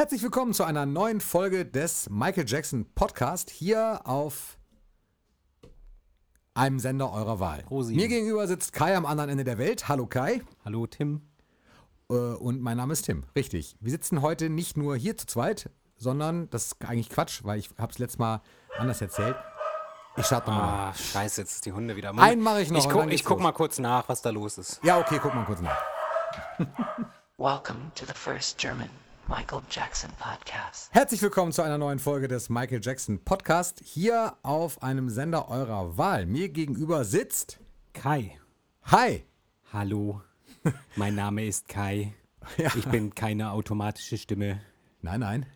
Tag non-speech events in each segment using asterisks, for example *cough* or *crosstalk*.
Herzlich willkommen zu einer neuen Folge des Michael Jackson Podcast hier auf einem Sender eurer Wahl. Rosi. Mir gegenüber sitzt Kai am anderen Ende der Welt. Hallo Kai. Hallo Tim. Äh, Und mein Name ist Tim. Richtig. Wir sitzen heute nicht nur hier zu zweit, sondern das ist eigentlich Quatsch, weil ich habe es letztes Mal anders erzählt. Ich starte nochmal. Ah, scheiße, jetzt ist die Hunde wieder. Einen mache ich noch Ich, dann ich guck los. mal kurz nach, was da los ist. Ja, okay, guck mal kurz nach. Welcome to the first German Michael Jackson podcast. Herzlich willkommen zu einer neuen Folge des Michael Jackson Podcast hier auf einem Sender eurer Wahl. Mir gegenüber sitzt. Kai. Hi. Hallo. *laughs* mein Name ist Kai. Ich bin keine automatische Stimme. Nein, nein.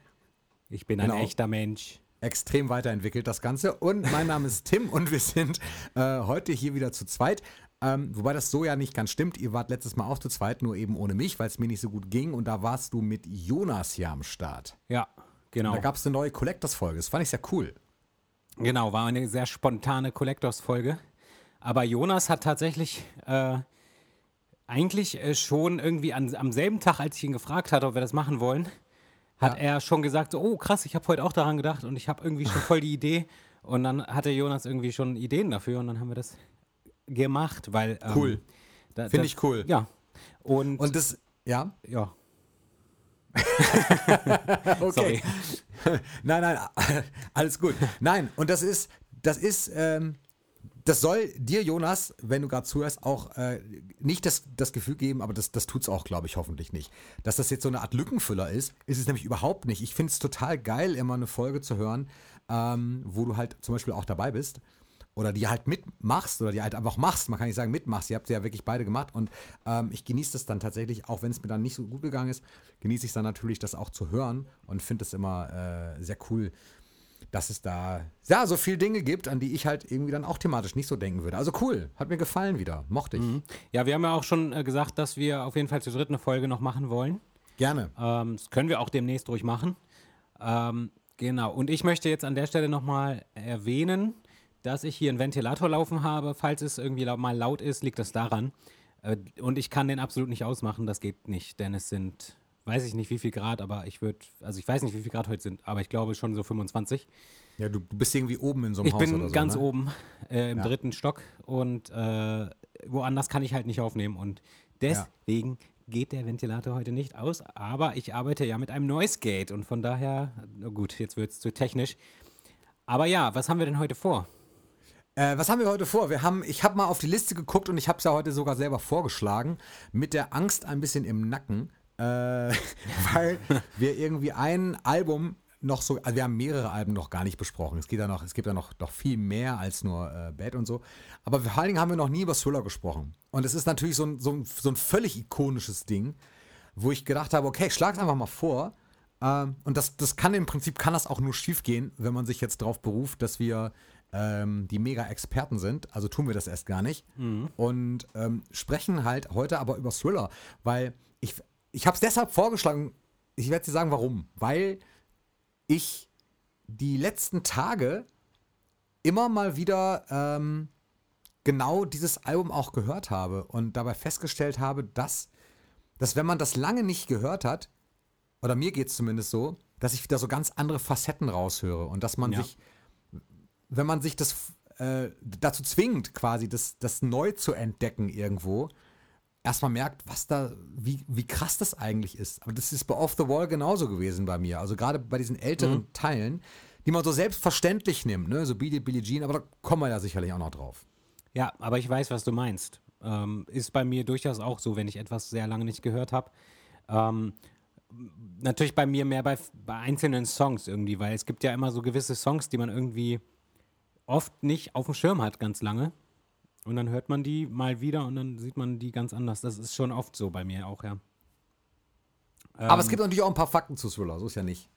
Ich bin Genau. ein echter Mensch. extrem weiterentwickelt, das Ganze. Und mein Name ist Tim und wir sind äh, heute hier wieder zu zweit. Ähm, wobei das so ja nicht ganz stimmt. Ihr wart letztes Mal auch zu zweit, nur eben ohne mich, weil es mir nicht so gut ging. Und da warst du mit Jonas hier am Start. Ja, genau. Da gab es eine neue Collectors-Folge. Das fand ich sehr cool. Genau, war eine sehr spontane Collectors-Folge. Aber Jonas hat tatsächlich äh, eigentlich äh, schon irgendwie an, am selben Tag, als ich ihn gefragt hatte, ob wir das machen wollen, hat Ja. er schon gesagt, so, oh krass, ich habe heute auch daran gedacht und ich habe irgendwie schon voll die Idee. Und dann hatte Jonas irgendwie schon Ideen dafür und dann haben wir das gemacht, weil ähm, Cool. da- Finde ich cool. Ja. Und, Und das, ja, ja, *laughs* okay. *laughs* nein, nein, *laughs* alles gut. Nein, und das ist, das ist, ähm, das soll dir, Jonas, wenn du gerade zuhörst, auch äh, nicht das, das Gefühl geben, aber das, das tut es auch, glaube ich, hoffentlich nicht. Dass das jetzt so eine Art Lückenfüller ist, ist es nämlich überhaupt nicht. Ich finde es total geil, immer eine Folge zu hören, ähm, wo du halt zum Beispiel auch dabei bist. Oder die halt mitmachst oder die halt einfach machst. Man kann nicht sagen mitmachst. Ihr habt sie ja wirklich beide gemacht. Und ähm, ich genieße das dann tatsächlich, auch wenn es mir dann nicht so gut gegangen ist, genieße ich es dann natürlich, das auch zu hören und finde es immer äh, sehr cool, dass es da ja so viele Dinge gibt, an die ich halt irgendwie dann auch thematisch nicht so denken würde. Also cool, hat mir gefallen wieder, mochte ich. Ja, wir haben ja auch schon äh, gesagt, dass wir auf jeden Fall zur dritten Folge noch machen wollen. Gerne. Ähm, das können wir auch demnächst ruhig machen. Ähm, genau. Und ich möchte jetzt an der Stelle nochmal erwähnen, dass ich hier einen Ventilator laufen habe. Falls es irgendwie mal laut ist, liegt das daran. Äh, und ich kann den absolut nicht ausmachen. Das geht nicht, denn es sind, weiß ich nicht wie viel Grad, aber ich würde, also ich weiß nicht, wie viel Grad heute sind, aber ich glaube schon so 25. Ja, du, bist irgendwie oben in so einem Ich Haus bin oder so. ganz ne? oben äh, im Ja. dritten Stock und äh, woanders kann ich halt nicht aufnehmen. Und deswegen geht der Ventilator heute nicht aus. Aber ich arbeite ja mit einem Noise Gate und von daher, na gut, jetzt wird es zu technisch. Aber ja, was haben wir denn heute vor? Äh, was haben wir heute vor? Wir haben, ich habe mal auf die Liste geguckt und ich habe es ja heute sogar selber vorgeschlagen, mit der Angst ein bisschen im Nacken, äh, *laughs* weil wir irgendwie ein Album noch so, also wir haben mehrere Alben noch gar nicht besprochen. Es geht ja noch, es gibt ja noch, noch viel mehr als nur äh, Bad und so. Aber vor allen Dingen haben wir noch nie über Thriller gesprochen. Und es ist natürlich so ein, so ein, so ein völlig ikonisches Ding, wo ich gedacht habe, okay, ich schlag's einfach mal vor. Ähm, und das, das kann im Prinzip, kann das auch nur schief gehen, wenn man sich jetzt darauf beruft, dass wir ähm, die Mega-Experten sind. Also tun wir das erst gar nicht. Und ähm, sprechen halt heute aber über Thriller, weil ich, ich habe es deshalb vorgeschlagen, ich werde dir sagen, warum. Weil ich die letzten Tage immer mal wieder ähm, genau dieses Album auch gehört habe und dabei festgestellt habe, dass, dass wenn man das lange nicht gehört hat, oder mir geht es zumindest so, dass ich wieder so ganz andere Facetten raushöre und dass man Ja. sich, wenn man sich das äh, dazu zwingt, quasi das, das neu zu entdecken irgendwo, erstmal merkt, was da, wie, wie krass das eigentlich ist. Aber das ist bei Off the Wall genauso gewesen bei mir. Also gerade bei diesen älteren Teilen, die man so selbstverständlich nimmt, ne? so Billie, Billie Jean, aber da kommen wir ja sicherlich auch noch drauf. Ja, aber ich weiß, was du meinst. Ähm, ist bei mir durchaus auch so, wenn ich etwas sehr lange nicht gehört habe. Ähm, natürlich bei mir mehr bei, bei einzelnen Songs irgendwie, weil es gibt ja immer so gewisse Songs, die man irgendwie oft nicht auf dem Schirm hat, ganz lange. Und dann hört man die mal wieder und dann sieht man die ganz anders. Das ist schon oft so bei mir auch, ja. aber es gibt natürlich auch ein paar Fakten zu Thriller, so ist ja nicht.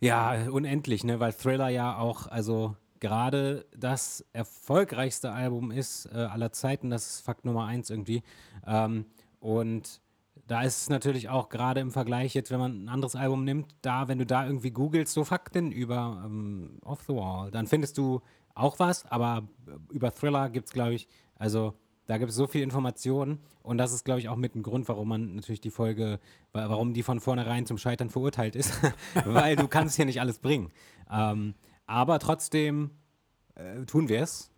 Ja, unendlich, ne? Weil Thriller ja auch, also gerade das erfolgreichste Album ist äh, aller Zeiten, das ist Fakt Nummer eins irgendwie. Ähm, und da ist es natürlich auch gerade im Vergleich jetzt, wenn man ein anderes Album nimmt, da, wenn du da irgendwie googelst, so Fakten über ähm, Off the Wall, dann findest du auch was, aber über Thriller gibt es, glaube ich, also Da gibt es so viel Information und das ist, glaube ich, auch mit ein Grund, warum man natürlich die Folge, wa- warum die von vornherein zum Scheitern verurteilt ist, *laughs* weil du kannst hier nicht alles bringen. Ähm, aber trotzdem äh, tun wir es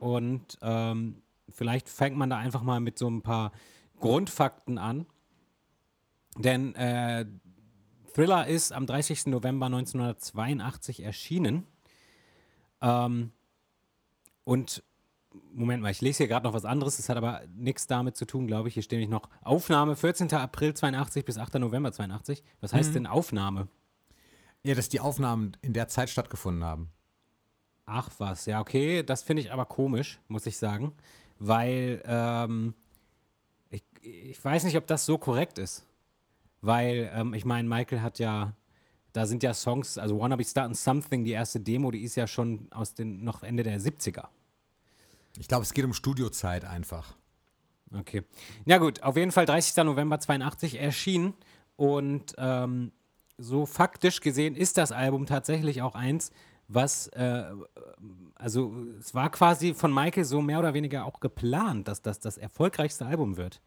und ähm, vielleicht fängt man da einfach mal mit so ein paar Grundfakten an. Denn äh, Thriller ist am 30. November 1982 erschienen. Ähm, und Moment mal, ich lese hier gerade noch was anderes, das hat aber nichts damit zu tun, glaube ich. Hier steht nämlich noch Aufnahme 14. April 82 bis 8. November 82. Was heißt denn Aufnahme? Ja, dass die Aufnahmen in der Zeit stattgefunden haben. Ach was, ja, okay. Das finde ich aber komisch, muss ich sagen. Weil ähm, ich, ich weiß nicht, ob das so korrekt ist. Weil, ähm, ich meine, Michael hat ja, da sind ja Songs, also Wanna Be Startin' Something, die erste Demo, die ist ja schon aus den noch Ende der 70er. Ich glaube, es geht um Studiozeit einfach. Okay. Ja gut, auf jeden Fall 30. November 82 erschienen und ähm, so faktisch gesehen ist das Album tatsächlich auch eins, was, äh, also es war quasi von Michael so mehr oder weniger auch geplant, dass das das erfolgreichste Album wird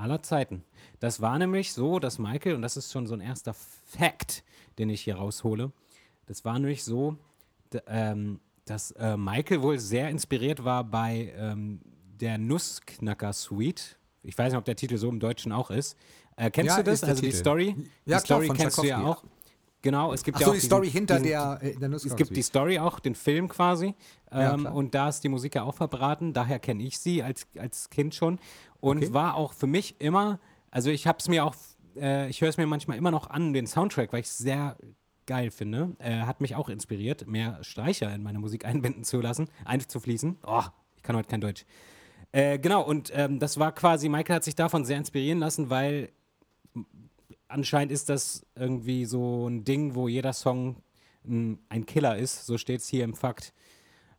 aller Zeiten. Das war nämlich so, dass Michael, und das ist schon so ein erster Fact, den ich hier raushole, das war nämlich so, ähm, dass äh, Michael wohl sehr inspiriert war bei ähm, der Nussknacker Suite. Ich weiß nicht, ob der Titel so im Deutschen auch ist. Äh, kennst Ja, du das? Also die Titel. Story? Ja, die klar, Story von kennst du ja auch. Genau, es gibt Ach ja so, auch die diesen- Story hinter diesen, der, äh, der es gibt die Story auch, den Film quasi. Ja, Ähm, klar. und da ist die Musik ja auch verbraten. Daher kenne ich sie als, als Kind schon. Und Okay. war auch für mich immer, also ich habe es mir auch, äh, ich höre es mir manchmal immer noch an, den Soundtrack, weil ich es sehr geil finde. Äh, hat mich auch inspiriert, mehr Streicher in meine Musik *laughs* einbinden zu lassen, einzufließen. Oh, ich kann heute kein Deutsch. Äh, genau, und ähm, das war quasi, Michael hat sich davon sehr inspirieren lassen, weil anscheinend ist das irgendwie so ein Ding, wo jeder Song ein, Killer ist. So steht es hier im Fakt.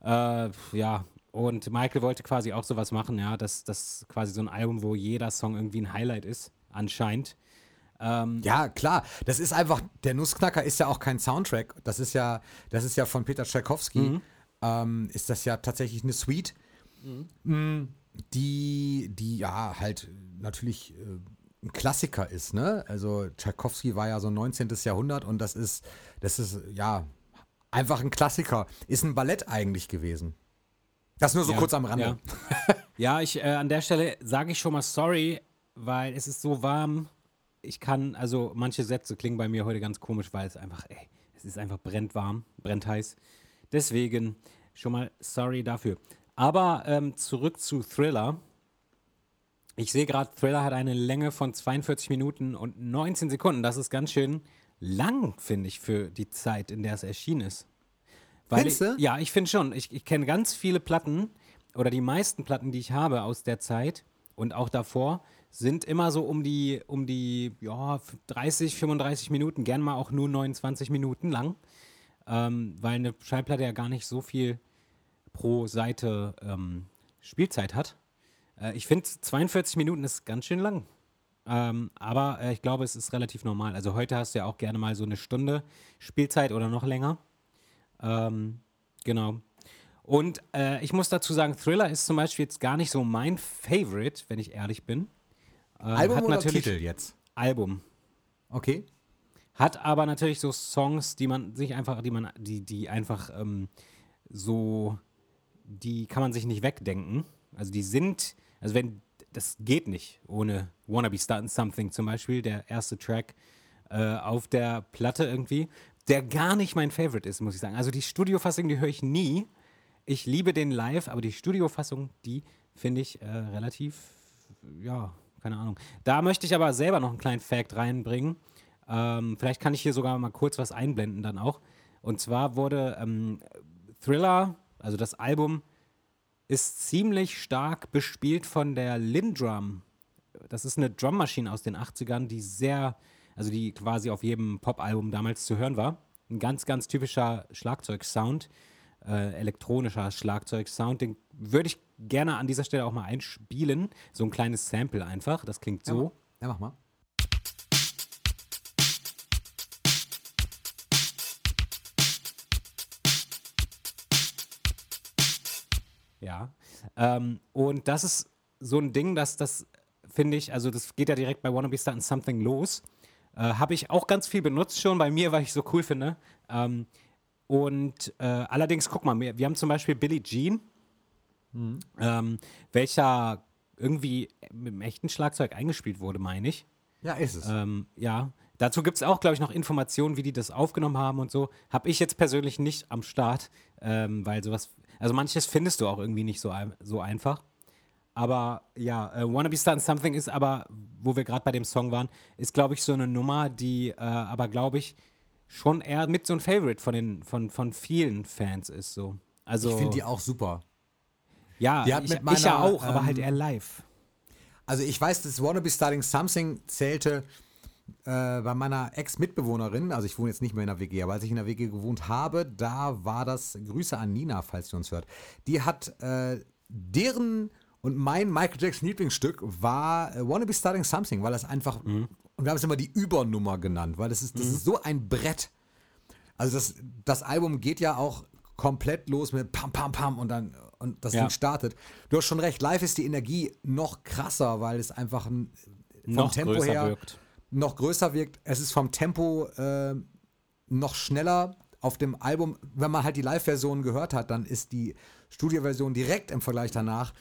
Äh, ja, und Michael wollte quasi auch sowas machen, ja, das, das quasi so ein Album, wo jeder Song irgendwie ein Highlight ist, anscheinend. Ähm, Ja, klar. Das ist einfach, der Nussknacker ist ja auch kein Soundtrack. Das ist ja, das ist ja von Peter Tchaikovsky. Mhm. Ähm, ist das ja tatsächlich eine Suite, mm, die, die ja halt natürlich äh, ein Klassiker ist, ne? Also Tchaikovsky war ja so 19. Jahrhundert und das ist, das ist ja einfach ein Klassiker. Ist ein Ballett eigentlich gewesen. Das nur so Ja, kurz am Rande. Ja, ja ich, äh, an der Stelle sage ich schon mal sorry, weil es ist so warm. Ich kann, also manche Sätze klingen bei mir heute ganz komisch, weil es einfach, ey, es ist einfach brennt warm, brennt heiß. Deswegen schon mal sorry dafür. Aber ähm, zurück zu Thriller. Ich sehe gerade, Thriller hat eine Länge von 42 Minuten und 19 Sekunden. Das ist ganz schön lang, finde ich, für die Zeit, in der es erschienen ist. Weil? Ich, ja, ich finde schon. Ich, ich kenne ganz viele Platten oder die meisten Platten, die ich habe aus der Zeit und auch davor, sind immer so um die, um die ja, 30, 35 Minuten, gern mal auch nur 29 Minuten lang. Ähm, weil eine Schallplatte ja gar nicht so viel pro Seite ähm, Spielzeit hat. Äh, ich finde 42 Minuten ist ganz schön lang. Ähm, aber äh, ich glaube, es ist relativ normal. Also heute hast du ja auch gerne mal so eine Stunde Spielzeit oder noch länger. Ähm, genau. Und äh, ich muss dazu sagen, Thriller ist zum Beispiel jetzt gar nicht so mein Favorite, wenn ich ehrlich bin. Ähm, Album hat oder natürlich Titel jetzt? Album. Okay. Hat aber natürlich so Songs, die man sich einfach, die man, die, die einfach ähm, so, die kann man sich nicht wegdenken. Also die sind, also wenn, das geht nicht ohne Wanna Be Startin' Something zum Beispiel, der erste Track äh, auf der Platte irgendwie, der gar nicht mein Favorite ist, muss ich sagen. Also die Studiofassung, die höre ich nie. Ich liebe den live, aber die Studiofassung, die finde ich äh, relativ, ja, keine Ahnung. Da möchte ich aber selber noch einen kleinen Fact reinbringen. Ähm, vielleicht kann ich hier sogar mal kurz was einblenden dann auch. Und zwar wurde ähm, Thriller, also das Album, ist ziemlich stark bespielt von der Lindrum. Das ist eine Drummaschine aus den 80ern, die sehr, also die quasi auf jedem Pop-Album damals zu hören war. Ein ganz, ganz typischer Schlagzeugsound, äh, elektronischer Schlagzeugsound. Den würde ich gerne an dieser Stelle auch mal einspielen. So ein kleines Sample einfach. Das klingt so. Ja, mach mal. Ja. Ähm, und das ist so ein Ding, dass das, finde ich, also das geht ja direkt bei Wanna Be Starting Something los. Äh, Habe ich auch ganz viel benutzt schon bei mir, weil ich so cool finde. Ähm, und äh, allerdings, guck mal, wir, wir haben zum Beispiel Billie Jean, ähm, welcher irgendwie mit dem echten Schlagzeug eingespielt wurde, meine ich. Ja, ist es. Ähm, ja, dazu gibt es auch, glaube ich, noch Informationen, wie die das aufgenommen haben und so. Habe ich jetzt persönlich nicht am Start, ähm, weil sowas, also manches findest du auch irgendwie nicht so, so einfach. Aber ja, äh, Wanna Be Starting Something ist aber, wo wir gerade bei dem Song waren, ist, glaube ich, so eine Nummer, die äh, aber, glaube ich, schon eher mit so ein Favorite von, den, von, von vielen Fans ist. So. Also, ich finde die auch super. ja, die hat ich, mit ich ja meiner, auch, aber halt ähm, eher live. Also ich weiß, dass Wanna Be Starting Something zählte äh, bei meiner Ex-Mitbewohnerin, also ich wohne jetzt nicht mehr in der WG, aber als ich in der WG gewohnt habe, da war das, Grüße an Nina, falls sie uns hört, die hat äh, deren und mein Michael Jackson Lieblingsstück war äh, Wanna Be Starting Something, weil das einfach, und wir haben es immer die Übernummer genannt, weil das ist, das ist so ein Brett. Also das, das Album geht ja auch komplett los mit Pam, Pam, Pam und dann und das Ja. Ding startet. Du hast schon recht, live ist die Energie noch krasser, weil es einfach ein, vom Noch Tempo her wirkt. Noch größer wirkt. Es ist vom Tempo äh, noch schneller. Auf dem Album, wenn man halt die Live-Version gehört hat, dann ist die Studioversion direkt im Vergleich danach,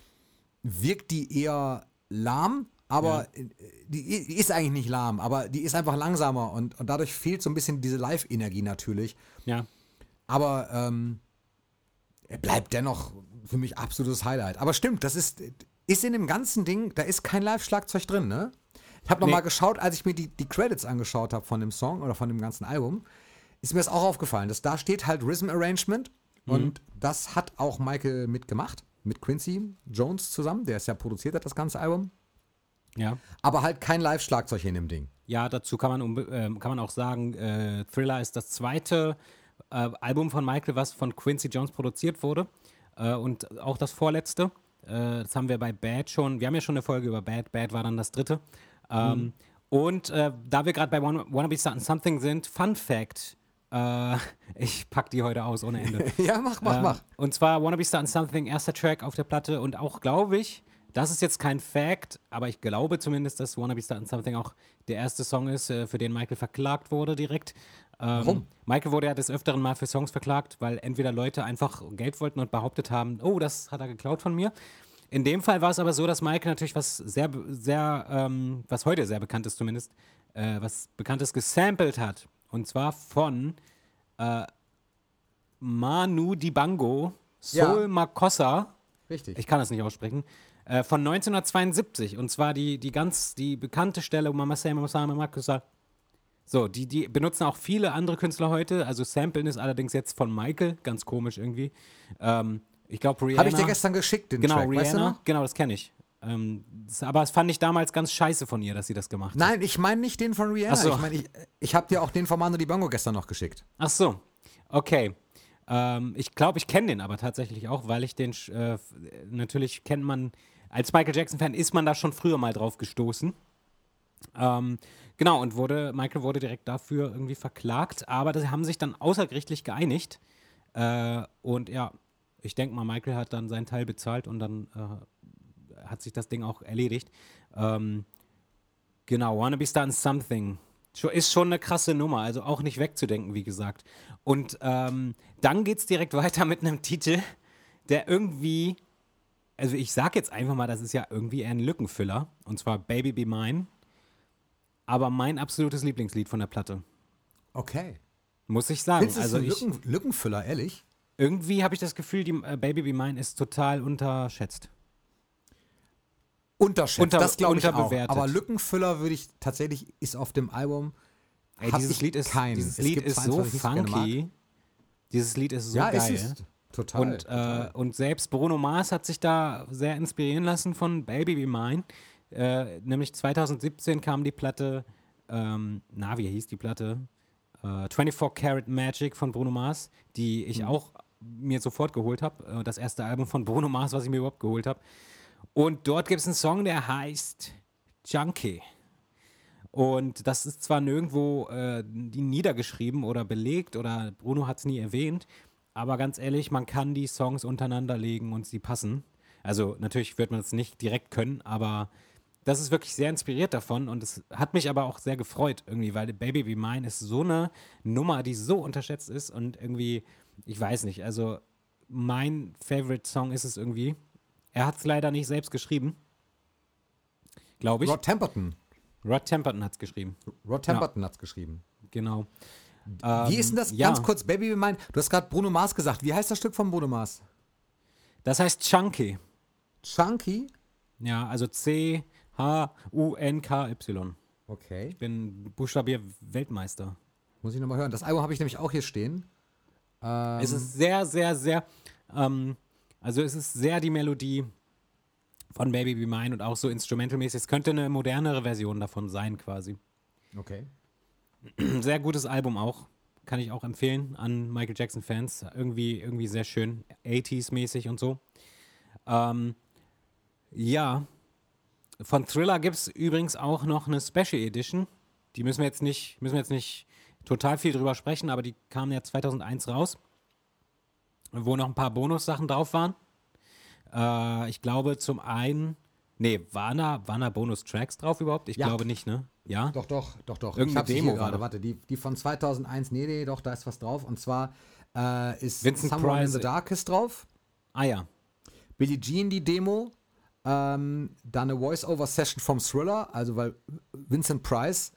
wirkt die eher lahm, aber äh, die, die ist eigentlich nicht lahm, aber die ist einfach langsamer und, und dadurch fehlt so ein bisschen diese Live-Energie natürlich. Ja. Aber ähm, er bleibt dennoch für mich absolutes Highlight. Aber stimmt, das ist, ist in dem ganzen Ding, da ist kein Live-Schlagzeug drin, ne? Ich habe noch Nee. geschaut, als ich mir die, die Credits angeschaut habe von dem Song oder von dem ganzen Album, ist mir das auch aufgefallen, dass da steht halt Rhythm Arrangement und das hat auch Michael mitgemacht, mit Quincy Jones zusammen, der es ja produziert hat, das ganze Album. Ja. Aber halt kein Live-Schlagzeug in dem Ding. Ja, dazu kann man, ähm, kann man auch sagen, äh, Thriller ist das zweite äh, Album von Michael, was von Quincy Jones produziert wurde. Äh, und auch das vorletzte. Äh, das haben wir bei Bad schon. Wir haben ja schon eine Folge über Bad. Bad war dann das dritte. Ähm, Und äh, da wir gerade bei Wanna, Wanna Be Starting Something sind, Fun Fact. Äh, *laughs* ich pack die heute aus ohne Ende. *laughs* ja, mach, mach, Ähm, mach. Und zwar Wanna Be Starting Something, erster Track auf der Platte und auch, glaube ich, das ist jetzt kein Fact, aber ich glaube zumindest, dass Wanna Be Starting Something auch der erste Song ist, äh, für den Michael verklagt wurde direkt. Ähm, Warum? Michael wurde ja des Öfteren mal für Songs verklagt, weil entweder Leute einfach Geld wollten und behauptet haben, oh, das hat er geklaut von mir. In dem Fall war es aber so, dass Michael natürlich was sehr, sehr, ähm, was heute sehr bekannt ist zumindest, äh, was Bekanntes gesampelt hat. Und zwar von äh, Manu Dibango, Sol Ja. Makossa, Richtig. ich kann das nicht aussprechen, äh, von 1972. Und zwar die, die ganz, die bekannte Stelle, Mama Say, Mama Say, Mama Kossa. So, die, die benutzen auch viele andere Künstler heute. Also Samplen ist allerdings jetzt von Michael, ganz komisch irgendwie. Ähm, ich glaube, Rihanna. Habe ich dir gestern geschickt, den Genau, Track, Rihanna. weißt du noch? Genau, das kenne ich. Ähm, das, aber das fand ich damals ganz scheiße von ihr, dass sie das gemacht hat. Nein, ich meine nicht den von Rihanna. Ach so. Ich meine, ich, ich habe dir auch den von Manu Dibango gestern noch geschickt. Ach so, okay. Ähm, ich glaube, ich kenne den aber tatsächlich auch, weil ich den, äh, natürlich kennt man, als Michael Jackson-Fan ist man da schon früher mal drauf gestoßen. Ähm, genau, und wurde, Michael wurde direkt dafür irgendwie verklagt, aber sie haben sich dann außergerichtlich geeinigt. Äh, und ja, ich denke mal, Michael hat dann seinen Teil bezahlt und dann äh, hat sich das Ding auch erledigt. Ähm, genau, Wanna Be Starting Something. Ist schon eine krasse Nummer, also auch nicht wegzudenken, wie gesagt. Und ähm, dann geht es direkt *laughs* weiter mit einem Titel, der irgendwie, also ich sag jetzt einfach mal, das ist ja irgendwie eher ein Lückenfüller. Und zwar Baby Be Mine. Aber mein absolutes Lieblingslied von der Platte. Okay. Muss ich sagen. Also also ich, Lücken, Lückenfüller, ehrlich? Irgendwie habe ich das Gefühl, die äh, Baby Be Mine ist total unterschätzt. Unterschätzt, Unter- das glaube ich auch. Aber Lückenfüller würde ich tatsächlich, ist auf dem Album. Ey, dieses Lied ist, keinen. dieses Es Lied ist so funky. Dieses Lied ist so ja, geil. ist es. Total. Und, äh, total. und selbst Bruno Mars hat sich da sehr inspirieren lassen von Baby Be Mine. Äh, nämlich 2017 kam die Platte, ähm, na, wie hieß die Platte? Äh, 24 Karat Magic von Bruno Mars, die Mhm. ich auch mir sofort geholt habe. Äh, das erste Album von Bruno Mars, was ich mir überhaupt geholt habe. Und dort gibt es einen Song, der heißt Junkie. Und das ist zwar nirgendwo äh, niedergeschrieben oder belegt oder Bruno hat es nie erwähnt, aber ganz ehrlich, man kann die Songs untereinander legen und sie passen. Also natürlich wird man es nicht direkt können, aber das ist wirklich sehr inspiriert davon und es hat mich aber auch sehr gefreut irgendwie, weil Baby Be Mine ist so eine Nummer, die so unterschätzt ist und irgendwie, ich weiß nicht, also mein Favorite Song ist es irgendwie. Er hat es leider nicht selbst geschrieben, glaube ich. Rod Temperton. Rod Temperton hat es geschrieben, Rod Temperton hat's geschrieben. genau. Wie ist denn das? Ähm, ja. Ganz kurz, Baby Be Mine. Du hast gerade Bruno Mars gesagt. Wie heißt das Stück von Bruno Mars? Das heißt Chunky. Chunky? Ja, also C-H-U-N-K-Y. Okay. Ich bin Buchstabier-Weltmeister. Muss ich nochmal hören. Das Album habe ich nämlich auch hier stehen. Ähm, Es ist sehr, sehr, sehr, ähm, also es ist sehr die Melodie von Baby Be Mine und auch so instrumentalmäßig. Es könnte eine modernere Version davon sein, quasi. okay. Sehr gutes Album auch. Kann ich auch empfehlen an Michael Jackson-Fans. Irgendwie, irgendwie sehr schön, 80s-mäßig und so. Ähm, ja. Von Thriller gibt es übrigens auch noch eine Special Edition. Die müssen wir jetzt nicht, müssen wir jetzt nicht total viel drüber sprechen, aber die kam ja 2001 raus. Wo noch ein paar Bonussachen drauf waren. Äh, ich glaube zum einen, nee, waren da, waren da Bonus-Tracks drauf überhaupt? Ich Ja. glaube nicht, ne? Ja? Doch, doch, doch, doch. Irgendeine Demo war. Warte, die, die von 2001, nee, nee, doch, da ist was drauf. Und zwar äh, ist Vincent Someone in Price. the Dark ist drauf. Ah ja. Billie Jean die Demo. Ähm, dann eine Voice-Over-Session vom Thriller, also weil Vincent Price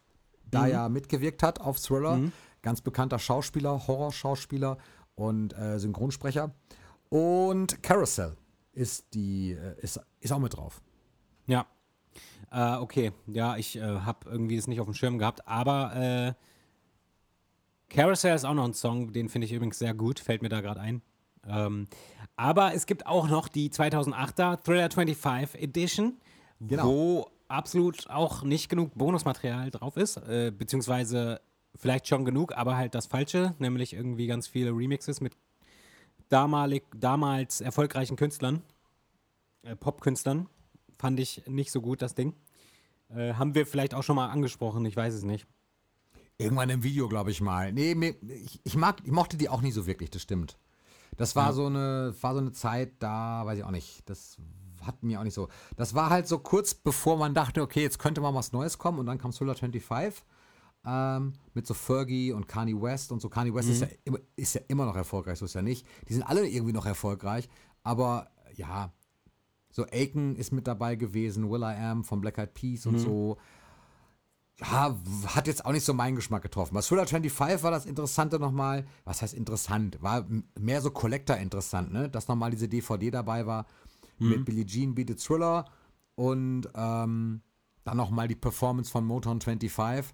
da ja mitgewirkt hat auf Thriller. Ganz bekannter Schauspieler, Horrorschauspieler und äh, Synchronsprecher. Und Carousel ist die, äh, ist, ist auch mit drauf. Ja. Äh, okay, ja, ich äh, habe irgendwie das nicht auf dem Schirm gehabt, aber äh, Carousel ist auch noch ein Song, den finde ich übrigens sehr gut, fällt mir da gerade ein. Ähm, aber es gibt auch noch die 2008er Thriller 25 Edition, Genau. wo absolut auch nicht genug Bonusmaterial drauf ist, äh, beziehungsweise vielleicht schon genug, aber halt das Falsche, nämlich irgendwie ganz viele Remixes mit damalig, damals erfolgreichen Künstlern, äh, Popkünstlern. Fand ich nicht so gut, das Ding. Äh, haben wir vielleicht auch schon mal angesprochen, ich weiß es nicht. Irgendwann im Video, glaube ich mal. Nee, mir, ich, ich, mag, ich mochte die auch nie so wirklich, das stimmt. Das war, so eine, war so eine Zeit, da weiß ich auch nicht. Das hat mir auch nicht so. Das war halt so kurz bevor man dachte, okay, jetzt könnte mal was Neues kommen und dann kam Thriller 25 ähm, mit so Fergie und Kanye West und so. Kanye West ist, ja immer, ist ja immer noch erfolgreich, so ist ja nicht. Die sind alle irgendwie noch erfolgreich, aber ja, so Aiken ist mit dabei gewesen, Will I Am von Black Eyed Peas und so ja, hat jetzt auch nicht so meinen Geschmack getroffen. Bei Thriller 25 war das Interessante nochmal, was heißt interessant? War mehr so Collector interessant, ne? Dass nochmal diese DVD dabei war mit Billie Jean Beat the Thriller und ähm, dann nochmal die Performance von Motown 25.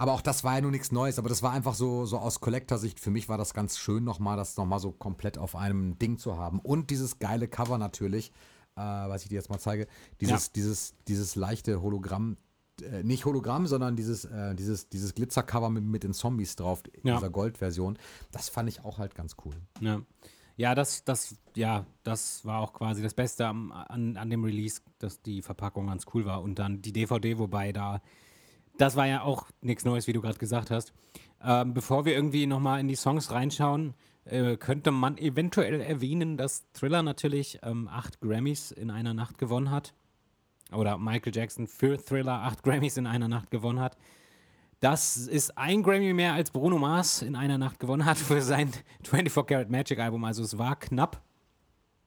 Aber auch das war ja nur nichts Neues, aber das war einfach so, so aus Collector-Sicht. Für mich war das ganz schön, nochmal das nochmal so komplett auf einem Ding zu haben. Und dieses geile Cover natürlich, äh, was ich dir jetzt mal zeige, dieses, Ja. dieses, dieses leichte Hologramm, äh, nicht Hologramm, sondern dieses, äh, dieses, dieses Glitzer-Cover mit, mit den Zombies drauf, Ja. dieser Gold-Version. Das fand ich auch halt ganz cool. Ja, ja das, das, ja, das war auch quasi das Beste am, an, an dem Release, dass die Verpackung ganz cool war. Und dann die DVD, wobei da, das war ja auch nichts Neues, wie du gerade gesagt hast. Ähm, bevor wir irgendwie nochmal in die Songs reinschauen, äh, könnte man eventuell erwähnen, dass Thriller natürlich ähm, acht Grammys in einer Nacht gewonnen hat. Oder Michael Jackson für Thriller acht Grammys in einer Nacht gewonnen hat. Das ist ein Grammy mehr als Bruno Mars in einer Nacht gewonnen hat für sein *laughs* 24 Karat Magic Album. Also es war knapp.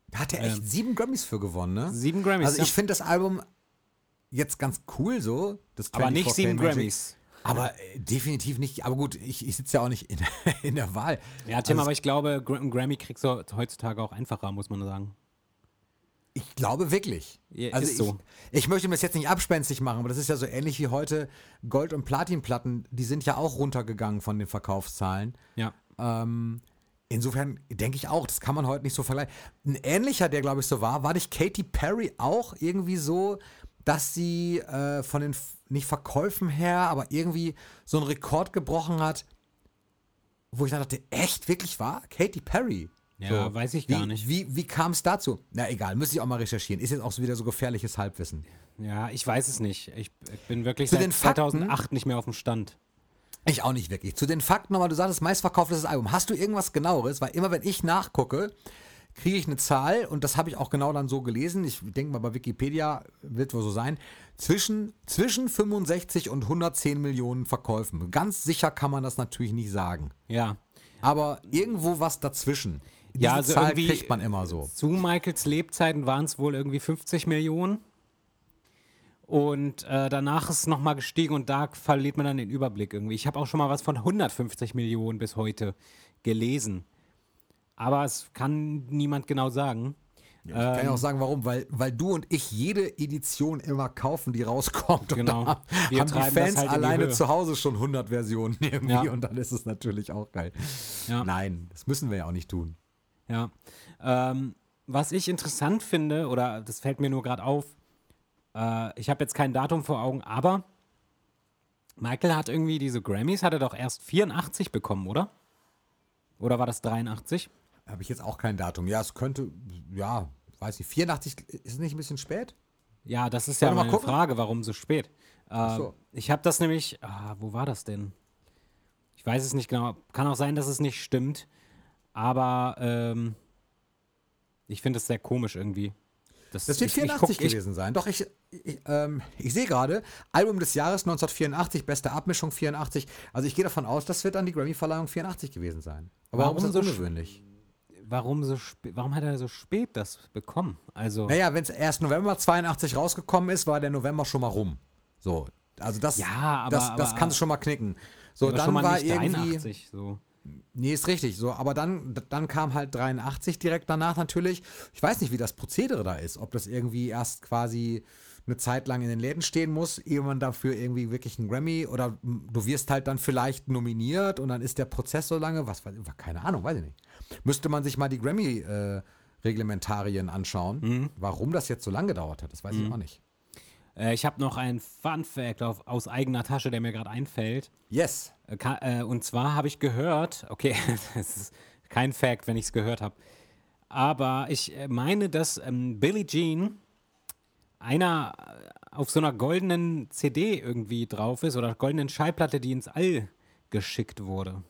Da hat er echt sieben Grammys für gewonnen, ne? Ähm. Sieben Grammys. Also ich ja. finde das Album jetzt ganz cool so. Das aber nicht 24K sieben Magic. Grammys. Aber äh, definitiv nicht. Aber gut, ich, ich sitze ja auch nicht in, *laughs* in der Wahl. Ja, Tim, Also aber ich glaube, einen Grammy kriegst du heutzutage auch einfacher, muss man sagen. Ich glaube wirklich. Ja, also ist so. Ich, ich möchte mir das jetzt nicht abspenstig machen, aber das ist ja so ähnlich wie heute Gold- und Platinplatten. Die sind ja auch runtergegangen von den Verkaufszahlen. Ja. Ähm, insofern denke ich auch, das kann man heute nicht so vergleichen. Ein ähnlicher, der glaube ich so war, war nicht Katy Perry auch irgendwie so, dass sie äh, von den, nicht Verkäufen her, aber irgendwie so einen Rekord gebrochen hat, wo ich dann dachte, echt, wirklich war? Katy Perry? Ja, weiß ich wie, gar nicht. Wie, wie kam es dazu? Na egal, müsste ich auch mal recherchieren. Ist jetzt auch so wieder so gefährliches Halbwissen. Ja, ich weiß es nicht. Ich, bin wirklich Zu seit den Fakten- 2008 nicht mehr auf dem Stand. Ich auch nicht wirklich. Zu den Fakten nochmal, du sagtest, meistverkauftes Album. Hast du irgendwas genaueres? Weil immer wenn ich nachgucke, kriege ich eine Zahl und das habe ich auch genau dann so gelesen. Ich denke mal, bei Wikipedia wird wohl so sein. Zwischen, zwischen 65 und 110 Millionen Verkäufen. Ganz sicher kann man das natürlich nicht sagen. Ja. Aber irgendwo was dazwischen. Diese Ja, also Zahl irgendwie- kriegt man immer so. Zu Michaels Lebzeiten waren es wohl irgendwie 50 Millionen. Und äh, danach ist es nochmal gestiegen und da verliert man dann den Überblick irgendwie. Ich habe auch schon mal was von 150 Millionen bis heute gelesen. Aber es kann niemand genau sagen. Ich kann ja auch sagen, warum. Weil, weil du und ich jede Edition immer kaufen, die rauskommt. Und Genau. da Wir haben die Fans halt in die alleine Höhe. zu Hause schon 100 Versionen irgendwie Ja. und dann ist es natürlich auch geil. Ja. Nein, das müssen wir ja auch nicht tun. Ja. Ähm, was ich interessant finde, oder das fällt mir nur gerade auf, äh, ich habe jetzt kein Datum vor Augen, aber Michael hat irgendwie diese Grammys, hat er doch erst 84 bekommen, oder? Oder war das 83? Habe ich jetzt auch kein Datum. Ja, es könnte, ja, weiß nicht, 84 ist es nicht ein bisschen spät? Ja, das ist ja Wollen mal meine? Frage, warum so spät. Äh, so. Ich habe das nämlich, ah, wo war das denn? Ich weiß es nicht genau. Kann auch sein, dass es nicht stimmt, aber ähm, ich finde es sehr komisch irgendwie. Das wird ich- ich 84 guck- gewesen sein. Doch, ich, ich, ähm, ich sehe gerade, Album des Jahres 1984, beste Abmischung 84. Also ich gehe davon aus, das wird dann die Grammy-Verleihung 84 gewesen sein. Aber warum, Warum ist das so ungewöhnlich? Warum, so warum hat er so spät das bekommen? Also, Naja, wenn es erst November 82 rausgekommen ist, war der November schon mal rum. So, also das, Ja, aber- das, das aber- kannst du schon mal knicken. So, dann war irgendwie, 83, so. Nee, ist richtig, so, aber dann, dann kam halt 83 direkt danach natürlich. Ich weiß nicht, wie das Prozedere da ist, ob das irgendwie erst quasi eine Zeit lang in den Läden stehen muss, ehe man dafür irgendwie wirklich einen Grammy oder du wirst halt dann vielleicht nominiert und dann ist der Prozess so lange, was keine Ahnung, weiß ich nicht. Müsste man sich mal die Grammy äh, Reglementarien anschauen, Mhm. warum das jetzt so lange gedauert hat, das weiß ich auch nicht. Äh, ich habe noch einen Fun Fact auf, aus eigener Tasche, der mir gerade einfällt. Yes. Äh, ka- äh, und zwar habe ich gehört, okay, *laughs* das ist kein Fact, wenn ich es gehört habe, aber ich äh, meine, dass ähm, Billie Jean einer äh, auf so einer goldenen CD irgendwie drauf ist oder goldenen Schallplatte, die ins All geschickt wurde.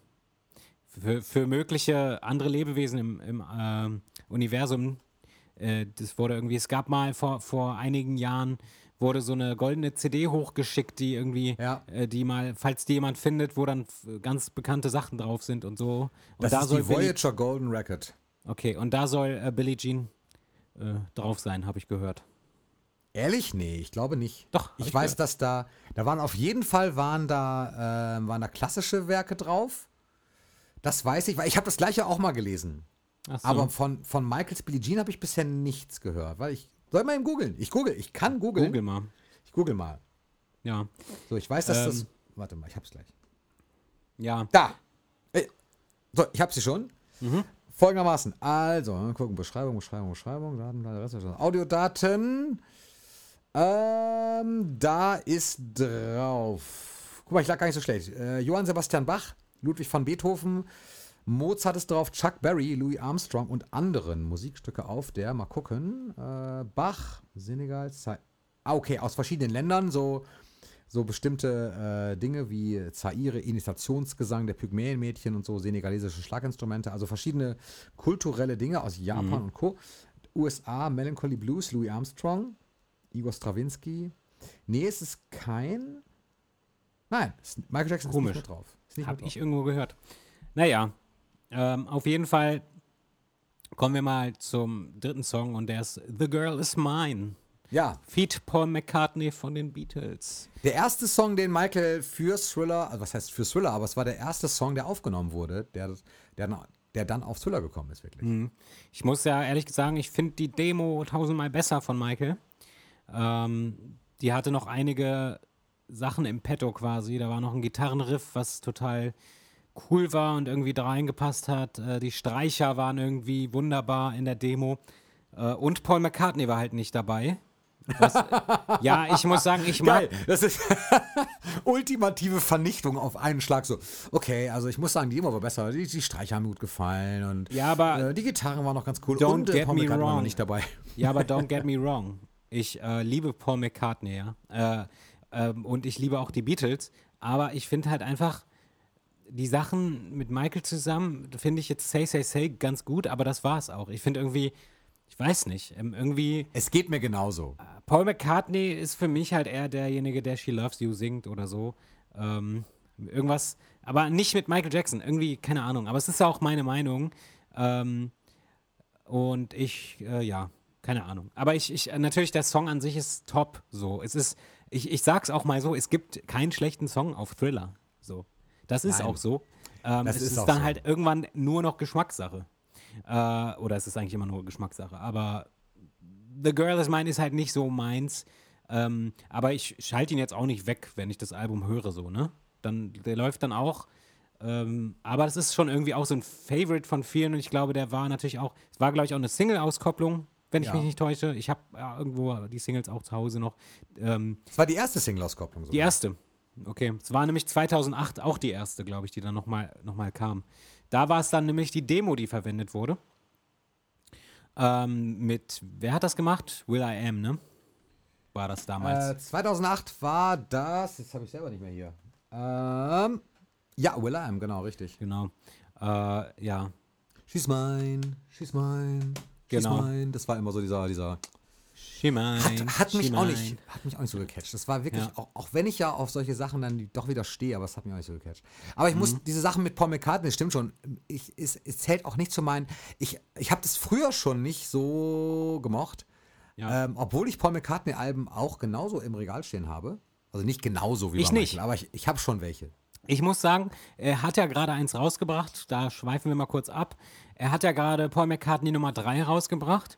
Für, für mögliche andere Lebewesen im, im ähm, Universum. Äh, das wurde irgendwie, es gab mal vor, vor einigen Jahren, wurde so eine goldene CD hochgeschickt, die irgendwie, Ja. äh, die mal, falls die jemand findet, wo dann ganz bekannte Sachen drauf sind und so. Und Das da ist soll die Billie, Voyager Golden Record. Okay, und da soll äh, Billie Jean äh, drauf sein, habe ich gehört. Ehrlich? Nee, ich glaube nicht. Doch, Ich, ich weiß, gehört. dass da, da waren auf jeden Fall waren da, äh, waren da klassische Werke drauf. Das weiß ich, weil ich habe das gleiche auch mal gelesen. So. Aber von, von Michaels Billie Jean habe ich bisher nichts gehört. Weil ich, soll mal eben googeln? Ich google, ich kann googeln. Google mal. Ich google mal. Ja. So, ich weiß, dass Ähm. das, warte mal, ich hab's gleich. Ja. Da! So, ich hab sie schon. Mhm. Folgendermaßen. Also, gucken, Beschreibung, Beschreibung, Beschreibung, Daten, Rest, Audiodaten. Ähm, da ist drauf. Guck mal, ich lag gar nicht so schlecht. Äh, Johann Sebastian Bach, Ludwig van Beethoven, Mozart ist drauf, Chuck Berry, Louis Armstrong und anderen Musikstücke auf der, mal gucken, äh, Bach, Senegal, Za ah, okay, aus verschiedenen Ländern, so so bestimmte äh, Dinge wie Zaire, Initiationsgesang der Pygmäenmädchen und so, senegalesische Schlaginstrumente, also verschiedene kulturelle Dinge aus Japan und Co. USA, Melancholy Blues, Louis Armstrong, Igor Stravinsky. Nee, es ist kein. Nein, Michael Jackson Komisch. ist nicht mit drauf. Ist nicht Hab drauf. ich irgendwo gehört. Naja, ähm, auf jeden Fall kommen wir mal zum dritten Song und der ist The Girl Is Mine. Ja, Feat Paul McCartney von den Beatles. der erste Song, den Michael für Thriller, also was heißt für Thriller, aber es war der erste Song, der aufgenommen wurde, der, der, dann- der dann auf Thriller gekommen ist, wirklich. Ich muss ja ehrlich sagen, ich finde die Demo tausendmal besser von Michael. Ähm, die hatte noch einige Sachen im Petto quasi. Da war noch ein Gitarrenriff, was total cool war und irgendwie da reingepasst hat. Äh, die Streicher waren irgendwie wunderbar in der Demo. Äh, und Paul McCartney war halt nicht dabei. Was, *laughs* ja, ich muss sagen, ich mag. Geil, das ist *laughs* ultimative Vernichtung auf einen Schlag. So, okay, also ich muss sagen, die Demo war besser. Die, die Streicher haben mir gut gefallen und Ja, aber- äh, die Gitarren waren noch ganz cool. Don't und äh, get Paul me McCartney war wrong. nicht dabei. Ja, aber don't get me *laughs* wrong. Ich äh, liebe Paul McCartney, ja. Äh, ähm, und ich liebe auch die Beatles. Aber ich finde halt einfach, die Sachen mit Michael zusammen, finde ich jetzt Say Say Say ganz gut, aber das war's auch. Ich finde irgendwie, ich weiß nicht, ähm, irgendwie Es geht mir genauso. Paul McCartney ist für mich halt eher derjenige, der She Loves You singt oder so. Ähm, irgendwas, aber nicht mit Michael Jackson. Irgendwie, keine Ahnung. Aber es ist ja auch meine Meinung. Ähm, und ich, äh, ja, keine Ahnung. Aber ich, ich, natürlich, der Song an sich ist top. So, es ist, ich, ich sag's auch mal so, es gibt keinen schlechten Song auf Thriller. So, das ist Nein. auch so. Ähm, Das es ist ist, dann so. halt irgendwann nur noch Geschmackssache. Äh, oder es ist eigentlich immer nur Geschmackssache. Aber The Girl is Mine ist halt nicht so meins. Ähm, aber ich schalte ihn jetzt auch nicht weg, wenn ich das Album höre, so, ne? Dann, der läuft dann auch. Ähm, aber das ist schon irgendwie auch so ein Favorite von vielen und ich glaube, der war natürlich auch, es war, glaube ich, auch eine Single-Auskopplung, wenn ich Ja. mich nicht täusche. Ich habe ja, irgendwo die Singles auch zu Hause noch. Ähm, Es war die erste Single-Auskopplung. die erste. Okay. Es war nämlich 2008 auch die erste, glaube ich, die dann nochmal noch mal kam. Da war es dann nämlich die Demo, die verwendet wurde. Ähm, mit, wer hat das gemacht? Will I Am, ne? War das damals. Äh, 2008 war das, jetzt habe ich selber nicht mehr hier. Ähm, ja, Will I Am, genau, richtig. genau. Äh, ja. She's mine, she's mine, she's Genau. mine. Das war immer so dieser, dieser Mine, hat, hat mich auch nicht, hat mich auch nicht so gecatcht. Das war wirklich, Ja. auch, auch wenn ich ja auf solche Sachen dann doch wieder stehe, aber es hat mich auch nicht so gecatcht. Aber ich Mhm. muss, diese Sachen mit Paul McCartney, das stimmt schon, ich, es, es zählt auch nicht zu meinen, ich, ich habe das früher schon nicht so gemocht, Ja. ähm, obwohl ich Paul McCartney-Alben auch genauso im Regal stehen habe. Also nicht genauso wie Ich bei nicht. Michael, aber ich, ich habe schon welche. Ich muss sagen, er hat ja gerade eins rausgebracht, da schweifen wir mal kurz ab. Er hat ja gerade Paul McCartney Nummer 3 rausgebracht.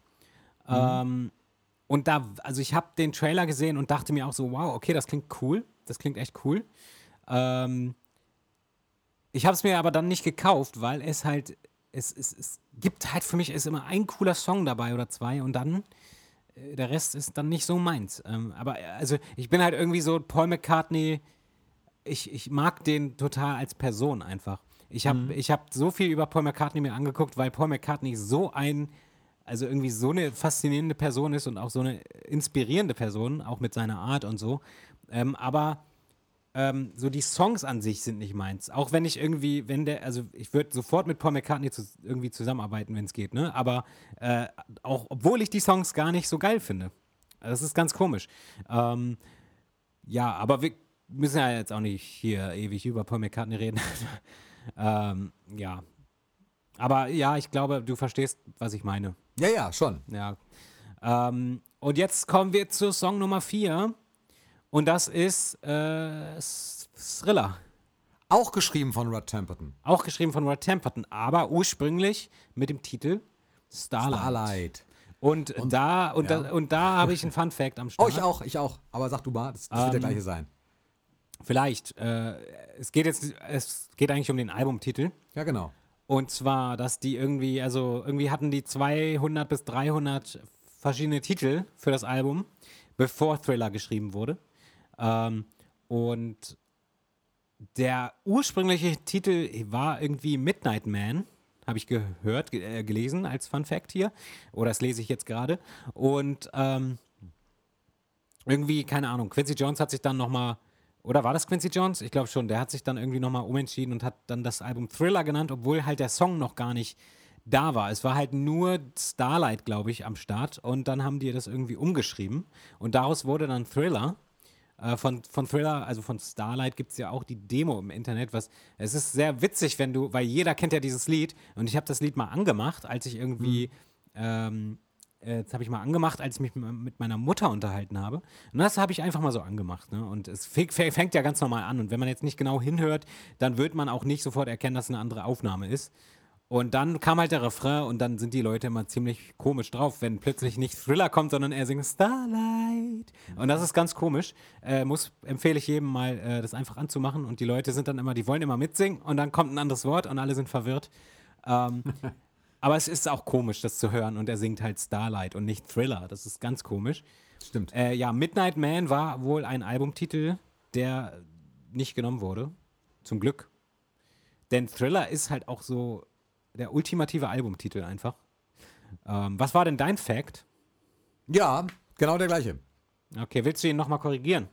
Ähm, und da, also ich habe den Trailer gesehen und dachte mir auch so, wow, okay, das klingt cool. Das klingt echt cool. Ähm, ich habe es mir aber dann nicht gekauft, weil es halt, es, es, es gibt halt für mich ist immer ein cooler Song dabei oder zwei und dann äh, der Rest ist dann nicht so meins. Ähm, aber äh, also ich bin halt irgendwie so Paul McCartney, ich, ich mag den total als Person einfach. Ich habe ich hab so viel über Paul McCartney mir angeguckt, weil Paul McCartney so ein, also irgendwie so eine faszinierende Person ist und auch so eine inspirierende Person, auch mit seiner Art und so. Ähm, aber ähm, so die Songs an sich sind nicht meins. Auch wenn ich irgendwie, wenn der, also ich würde sofort mit Paul McCartney zu, irgendwie zusammenarbeiten, wenn es geht, ne? Aber äh, auch obwohl ich die Songs gar nicht so geil finde. Das ist ganz komisch. Ähm, ja, aber wir müssen ja jetzt auch nicht hier ewig über Paul McCartney reden. *laughs* ähm, ja. Aber ja, ich glaube, du verstehst, was ich meine. Ja, ja, schon. Ja. Ähm, und jetzt kommen wir zu Song Nummer 4. Und das ist äh, Thriller. Auch geschrieben von Rod Temperton. Auch geschrieben von Rod Temperton, aber ursprünglich mit dem Titel Starlight. Starlight. Und, da, und, ja. da, und da habe ich einen Fun Fact am *laughs* Oh, Start. ich auch, ich auch. Aber sag du mal, das, das wird der Ähm, gleiche sein. Vielleicht. Äh, es geht jetzt, es geht eigentlich um den Albumtitel. Ja, genau. Und zwar, dass die irgendwie, also irgendwie hatten die 200 bis 300 verschiedene Titel für das Album, bevor Thriller geschrieben wurde. Ähm, und der ursprüngliche Titel war irgendwie Midnight Man, habe ich gehört, ge äh, gelesen als Fun Fact hier. Oder das lese ich jetzt gerade. Und ähm, irgendwie, keine Ahnung, Quincy Jones hat sich dann nochmal, oder war das Quincy Jones? Ich glaube schon, der hat sich dann irgendwie nochmal umentschieden und hat dann das Album Thriller genannt, obwohl halt der Song noch gar nicht da war. Es war halt nur Starlight, glaube ich, am Start und dann haben die das irgendwie umgeschrieben und daraus wurde dann Thriller. Äh, von, von Thriller, also von Starlight gibt es ja auch die Demo im Internet, was es ist sehr witzig, wenn du, weil jeder kennt ja dieses Lied und ich habe das Lied mal angemacht, als ich irgendwie ähm, äh, das habe ich mal angemacht, als ich mich mit meiner Mutter unterhalten habe. Und das habe ich einfach mal so angemacht. Ne? Und es fäng- fäng- fängt ja ganz normal an. Und wenn man jetzt nicht genau hinhört, dann wird man auch nicht sofort erkennen, dass es eine andere Aufnahme ist. Und dann kam halt der Refrain und dann sind die Leute immer ziemlich komisch drauf, wenn plötzlich nicht Thriller kommt, sondern er singt Starlight. Und das ist ganz komisch. Äh, muss, empfehle ich jedem mal, äh, das einfach anzumachen. Und die Leute sind dann immer, die wollen immer mitsingen und dann kommt ein anderes Wort und alle sind verwirrt. Ähm, *laughs* aber es ist auch komisch, das zu hören. Und er singt halt Starlight und nicht Thriller. Das ist ganz komisch. Stimmt. Äh, ja, Midnight Man war wohl ein Albumtitel, der nicht genommen wurde. Zum Glück. Denn Thriller ist halt auch so der ultimative Albumtitel einfach. Ähm, was war denn dein Fact? Ja, genau der gleiche. Okay, willst du ihn nochmal korrigieren?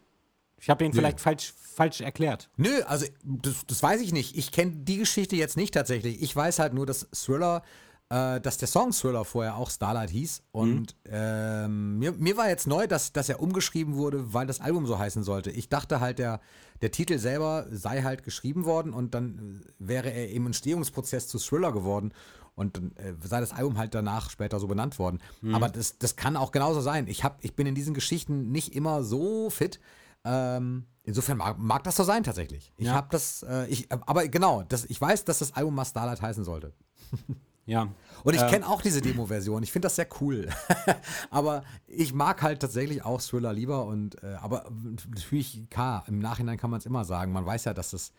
Ich habe ihn vielleicht falsch, falsch erklärt. Nö, also das, das weiß ich nicht. Ich kenne die Geschichte jetzt nicht tatsächlich. Ich weiß halt nur, dass Thriller, äh, dass der Song Thriller vorher auch Starlight hieß. Und ähm, mir, mir war jetzt neu, dass, dass er umgeschrieben wurde, weil das Album so heißen sollte. Ich dachte halt, der, der Titel selber sei halt geschrieben worden und dann äh, wäre er im Entstehungsprozess zu Thriller geworden. Und dann äh, sei das Album halt danach später so benannt worden. Aber das, das kann auch genauso sein. Ich, hab, ich bin in diesen Geschichten nicht immer so fit. Ähm, insofern mag, mag das so sein tatsächlich. Ich Ja. habe das, äh, ich, aber genau, das, ich weiß, dass das Album mal Starlight heißen sollte. *laughs* Ja. Und ich Ähm, kenne auch diese Demo-Version. Ich finde das sehr cool. *laughs* aber ich mag halt tatsächlich auch Thriller lieber und äh, aber natürlich klar, im Nachhinein kann man es immer sagen. Man weiß ja, dass das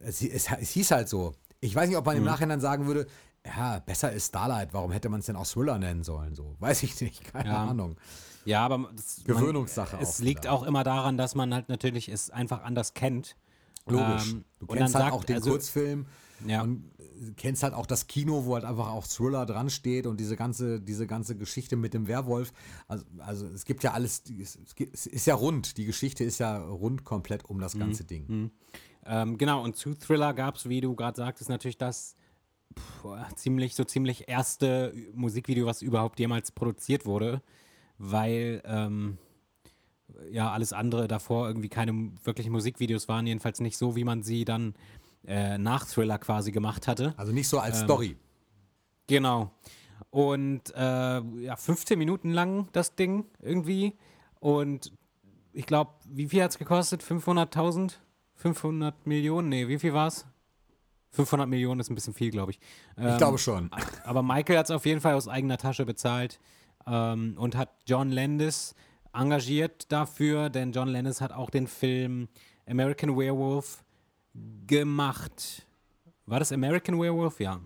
es, es, es hieß halt so. Ich weiß nicht, ob man Mhm. im Nachhinein sagen würde, ja, besser ist Starlight. Warum hätte man es denn auch Thriller nennen sollen? So, weiß ich nicht, keine Ja. Ahnung. Ja, aber das, Gewöhnungssache Man, es auch liegt auch immer daran, dass man halt natürlich es einfach anders kennt. Logisch. Ähm, du und kennst dann halt auch den also- Kurzfilm Ja. und äh, kennst halt auch das Kino, wo halt einfach auch Thriller dran steht und diese ganze, diese ganze Geschichte mit dem Werwolf. Also, also es gibt ja alles, es, es gibt- es ist ja rund. Die Geschichte ist ja rund komplett um das ganze Ding. Ähm, genau, und zu Thriller gab es, wie du gerade sagtest, natürlich das pff, ziemlich, so ziemlich erste Musikvideo, was überhaupt jemals produziert wurde, weil ähm, ja alles andere davor irgendwie keine wirklichen Musikvideos waren, jedenfalls nicht so, wie man sie dann äh, nach Thriller quasi gemacht hatte. Also nicht so Ähm, als Story. Genau. Und äh, ja, 15 Minuten lang das Ding irgendwie. Und ich glaube, wie viel hat es gekostet? 500.000? 500 Millionen? Nee, wie viel war es? 500 Millionen ist ein bisschen viel, glaube ich. Ich Ähm, glaube schon. aber Michael hat es auf jeden Fall aus eigener Tasche bezahlt ähm, und hat John Landis engagiert dafür, denn John Landis hat auch den Film American Werewolf gemacht. War das American Werewolf? Ja.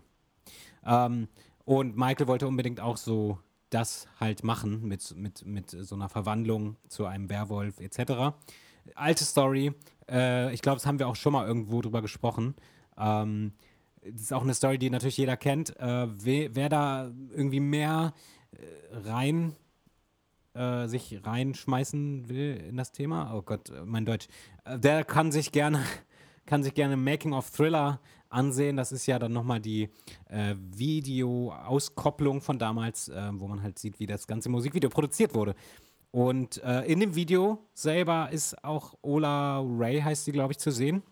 Ähm, und Michael wollte unbedingt auch so das halt machen mit, mit, mit so einer Verwandlung zu einem Werwolf etc. Alte Story. Äh, ich glaube, das haben wir auch schon mal irgendwo drüber gesprochen. Ähm, das ist auch eine Story, die natürlich jeder kennt. Äh, we, wer da irgendwie mehr äh, rein äh, sich reinschmeißen will in das Thema, oh Gott, äh, mein Deutsch, äh, der kann sich gerne kann sich gerne Making of Thriller ansehen. Das ist ja dann nochmal die äh, Video-Auskopplung von damals, äh, wo man halt sieht, wie das ganze Musikvideo produziert wurde. Und äh, in dem Video selber ist auch Ola Ray, heißt sie, glaube ich, zu sehen.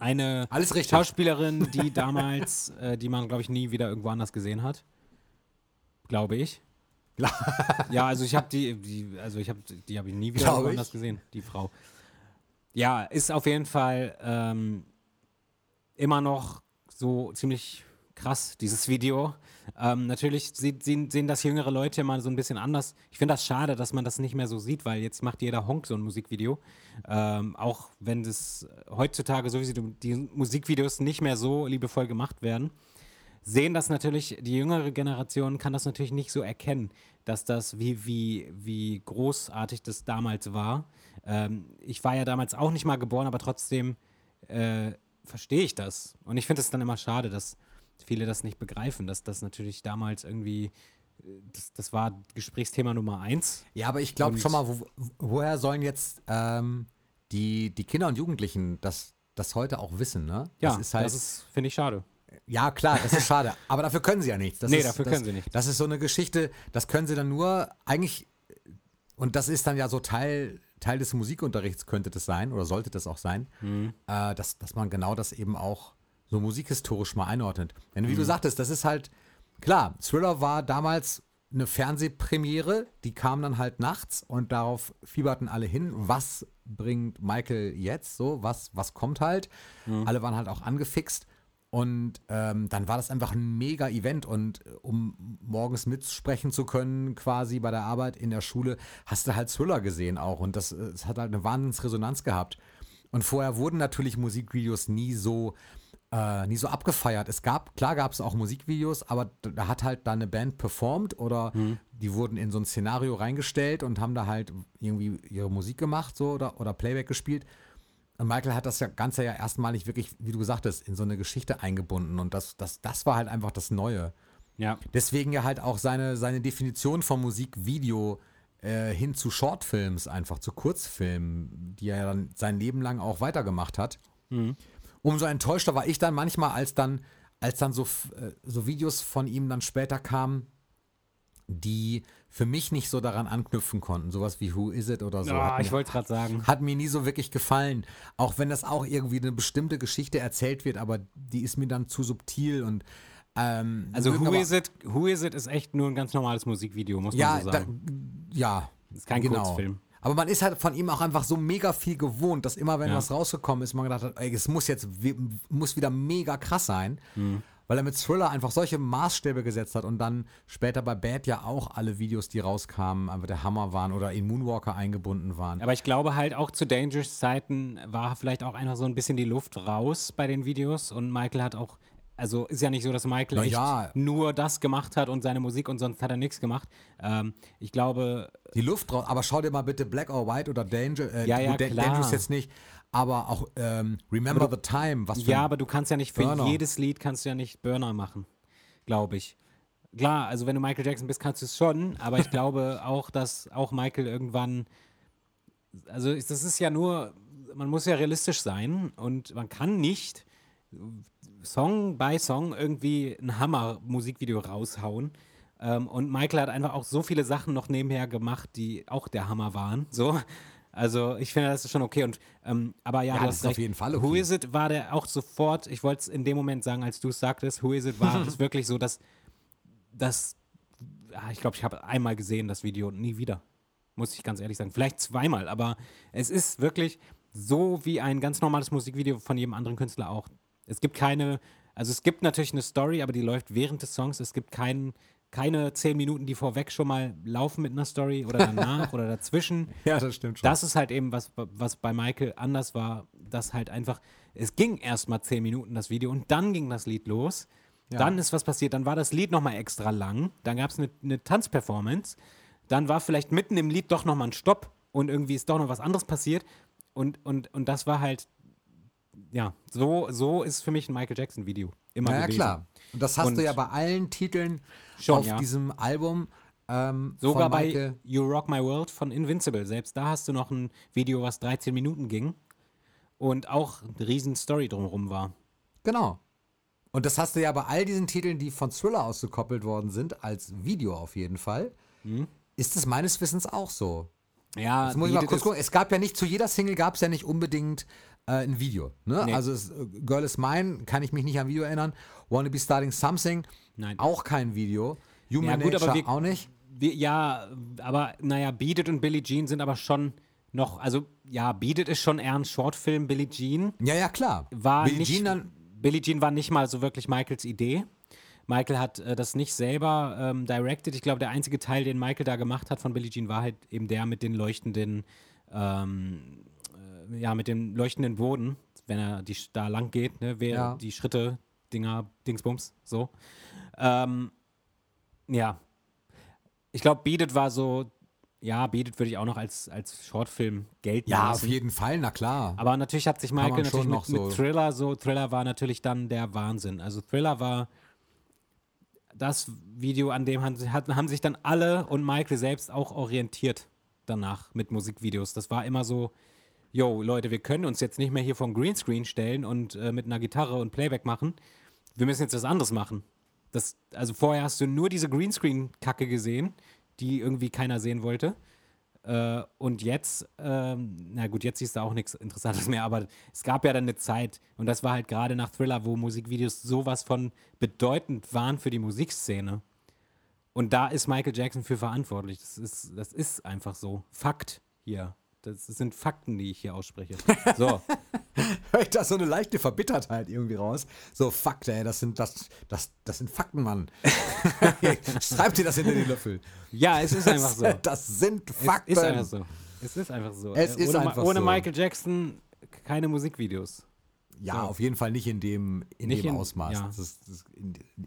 Eine Alles richtig. Schauspielerin, die *laughs* damals, äh, die man, glaube ich, nie wieder irgendwo anders gesehen hat. Glaube ich. ja, also ich habe die, die, also ich habe, die habe ich nie wieder irgendwo anders gesehen, die Frau. Ja, ist auf jeden Fall ähm, immer noch so ziemlich krass, dieses Video. Ähm, natürlich sehen, sehen das jüngere Leute immer so ein bisschen anders. Ich finde das schade, dass man das nicht mehr so sieht, weil jetzt macht jeder Honk so ein Musikvideo. Ähm, auch wenn das heutzutage sowieso die Musikvideos nicht mehr so liebevoll gemacht werden, sehen das natürlich, die jüngere Generation kann das natürlich nicht so erkennen, dass das, wie, wie, wie großartig das damals war. Ähm, ich war ja damals auch nicht mal geboren, aber trotzdem äh, verstehe ich das. Und ich finde es dann immer schade, dass viele das nicht begreifen, dass das natürlich damals irgendwie, äh, das, das war Gesprächsthema Nummer eins. Ja, aber ich glaube schon mal, wo, woher sollen jetzt ähm, die, die Kinder und Jugendlichen das, das heute auch wissen, ne? Ja, das ist halt, das ist, finde ich, schade. Ja klar, das ist schade, aber dafür können sie ja nichts. Das Nee, ist, dafür das, können sie nichts. Das ist so eine Geschichte, das können sie dann nur eigentlich, und das ist dann ja so Teil, Teil des Musikunterrichts könnte das sein oder sollte das auch sein, Mhm. äh, dass, dass man genau das eben auch so musikhistorisch mal einordnet. Denn wie Mhm. du sagtest, das ist halt, klar, Thriller war damals eine Fernsehpremiere, die kam dann halt nachts und darauf fieberten alle hin. Was bringt Michael jetzt so? Was, was kommt halt? Alle waren halt auch angefixt. Und ähm, dann war das einfach ein mega Event. Und äh, um morgens mitsprechen zu können, quasi bei der Arbeit in der Schule, hast du halt Thriller gesehen auch. Und das, äh, es hat halt eine Wahnsinnsresonanz gehabt. Und vorher wurden natürlich Musikvideos nie so, äh, nie so abgefeiert. Es gab, klar gab es auch Musikvideos, aber da hat halt da eine Band performt oder die wurden in so ein Szenario reingestellt und haben da halt irgendwie ihre Musik gemacht so oder, oder Playback gespielt. Und Michael hat das Ganze ja erstmalig wirklich, wie du gesagt hast, in so eine Geschichte eingebunden. Und das, das, das war halt einfach das Neue. Ja. Deswegen ja halt auch seine, seine Definition vom Musikvideo äh, hin zu Shortfilms einfach, zu Kurzfilmen, die er dann sein Leben lang auch weitergemacht hat. Umso enttäuschter war ich dann manchmal, als dann, als dann so, äh, so Videos von ihm dann später kamen, die für mich nicht so daran anknüpfen konnten. Sowas wie Who Is It oder so. Ah, Hat ich mir- wollte gerade sagen. hat mir nie so wirklich gefallen. Auch wenn das auch irgendwie eine bestimmte Geschichte erzählt wird, aber die ist mir dann zu subtil und ähm, Also Who Is It? Who Is It ist echt nur ein ganz normales Musikvideo, muss Ja, man so da, sagen. ja. ist kein genau. Kurzfilm. Aber man ist halt von ihm auch einfach so mega viel gewohnt, dass immer, wenn Ja. was rausgekommen ist, man gedacht hat, ey, es muss jetzt muss wieder mega krass sein. Mhm. Weil er mit Thriller einfach solche Maßstäbe gesetzt hat und dann später bei Bad ja auch alle Videos, die rauskamen, einfach der Hammer waren oder in Moonwalker eingebunden waren. Aber ich glaube halt auch zu Dangerous Zeiten war vielleicht auch einfach so ein bisschen die Luft raus bei den Videos und Michael hat auch, also ist ja nicht so, dass Michael ja. nur das gemacht hat und seine Musik und sonst hat er nichts gemacht. Ähm, ich glaube, Die Luft raus. Aber schau dir mal bitte Black or White oder Danger, äh, Ja, ja, klar. Dangerous jetzt nicht, aber auch ähm, Remember the Time, was für ja, aber du kannst ja nicht für Burner. jedes Lied kannst du ja nicht Burner machen, glaube ich. Klar, also wenn du Michael Jackson bist, kannst du es schon, aber ich glaube *laughs* auch, dass auch Michael irgendwann, also das ist ja nur, man muss ja realistisch sein und man kann nicht Song bei Song irgendwie ein Hammer-Musikvideo raushauen. Ähm, und Michael hat einfach auch so viele Sachen noch nebenher gemacht, die auch der Hammer waren. So. Also ich finde, das ist schon okay. Und, ähm, aber ja, Ja, das ist auf jeden Fall Who okay. is it war der auch sofort, ich wollte es in dem Moment sagen, als du es sagtest, Who is it war *laughs* es wirklich so, dass das, ah, ich glaube, ich habe einmal gesehen das Video und nie wieder. Muss ich ganz ehrlich sagen. Vielleicht zweimal, aber es ist wirklich so wie ein ganz normales Musikvideo von jedem anderen Künstler auch. Es gibt keine, also es gibt natürlich eine Story, aber die läuft während des Songs. Es gibt kein, keine zehn Minuten, die vorweg schon mal laufen mit einer Story oder danach *laughs* oder dazwischen. Ja, das stimmt schon. Das ist halt eben, was, was bei Michael anders war, dass halt einfach, es ging erst mal zehn Minuten das Video und dann ging das Lied los. Dann ist was passiert, dann war das Lied nochmal extra lang, dann gab es eine, eine Tanzperformance, dann war vielleicht mitten im Lied doch nochmal ein Stopp und irgendwie ist doch noch was anderes passiert und, und, und das war halt, ja, so, so ist für mich ein Michael Jackson-Video immer ja, ja, gewesen. klar. Und das hast Und- du ja bei allen Titeln Schon, auf ja. diesem Album. Ähm, Sogar bei. You Rock My World von Invincible. Selbst da hast du noch ein Video, was 13 Minuten ging und auch eine riesen Story drumherum war. Genau. Und das hast du ja bei all diesen Titeln, die von Thriller ausgekoppelt worden sind, als Video auf jeden Fall. Mhm. Ist es meines Wissens auch so. Ja, Jetzt muss ich mal kurz gucken. Es gab ja nicht, zu jeder Single gab es ja nicht unbedingt äh, ein Video. Ne? Nee. Also es, äh, Girl is Mine, kann ich mich nicht an Video erinnern. Wanna Be Starting Something, Nein. auch kein Video. Human Ja, gut, aber Nature wir- auch nicht. Wir, ja, aber naja, Beat It und Billie Jean sind aber schon noch, also ja, Beat It ist schon eher ein Shortfilm. Billie Jean Ja, ja, klar. war Billie nicht, Jean dann, Billie Jean war nicht mal so wirklich Michaels Idee. Michael hat äh, das nicht selber ähm, directed. Ich glaube, der einzige Teil, den Michael da gemacht hat von Billie Jean, war halt eben der mit den leuchtenden, ähm, äh, ja, mit dem leuchtenden Boden, wenn er die, da lang geht, ne, wer Ja. die Schritte, Dinger, Dingsbums, so. Ähm, ja. Ich glaube, Beat It war so, ja, Beat It würde ich auch noch als, als Shortfilm gelten ja, lassen. auf jeden Fall, na klar. Aber natürlich hat sich Michael natürlich mit, noch mit so- Thriller so, Thriller war natürlich dann der Wahnsinn. Also Thriller war das Video, an dem haben, haben sich dann alle und Michael selbst auch orientiert danach mit Musikvideos. Das war immer so, yo, Leute, wir können uns jetzt nicht mehr hier vom Greenscreen stellen und äh, mit einer Gitarre und Playback machen. Wir müssen jetzt was anderes machen. Das, also vorher hast du nur diese Greenscreen-Kacke gesehen, die irgendwie keiner sehen wollte. Äh, und jetzt, ähm, na gut, jetzt siehst du auch nichts Interessantes mehr, aber es gab ja dann eine Zeit, und das war halt gerade nach Thriller, wo Musikvideos sowas von bedeutend waren für die Musikszene. Und da ist Michael Jackson für verantwortlich. Das ist, das ist einfach so. Fakt hier. Das sind Fakten, die ich hier ausspreche. *laughs* So. höre ich da so eine leichte Verbittertheit irgendwie raus. So, Fakt, ey, das sind, das, das, das sind Fakten, Mann. *laughs* Schreib dir das hinter die Löffel. Ja, es ist einfach so. *laughs* Das sind Fakten. Es ist einfach so. Es ist einfach so. Es Äh, ist ohne, einfach ohne so. Michael Jackson keine Musikvideos. Ja, auf jeden Fall nicht in dem, in Nicht dem in- Ausmaß. ja. Das, ist, das,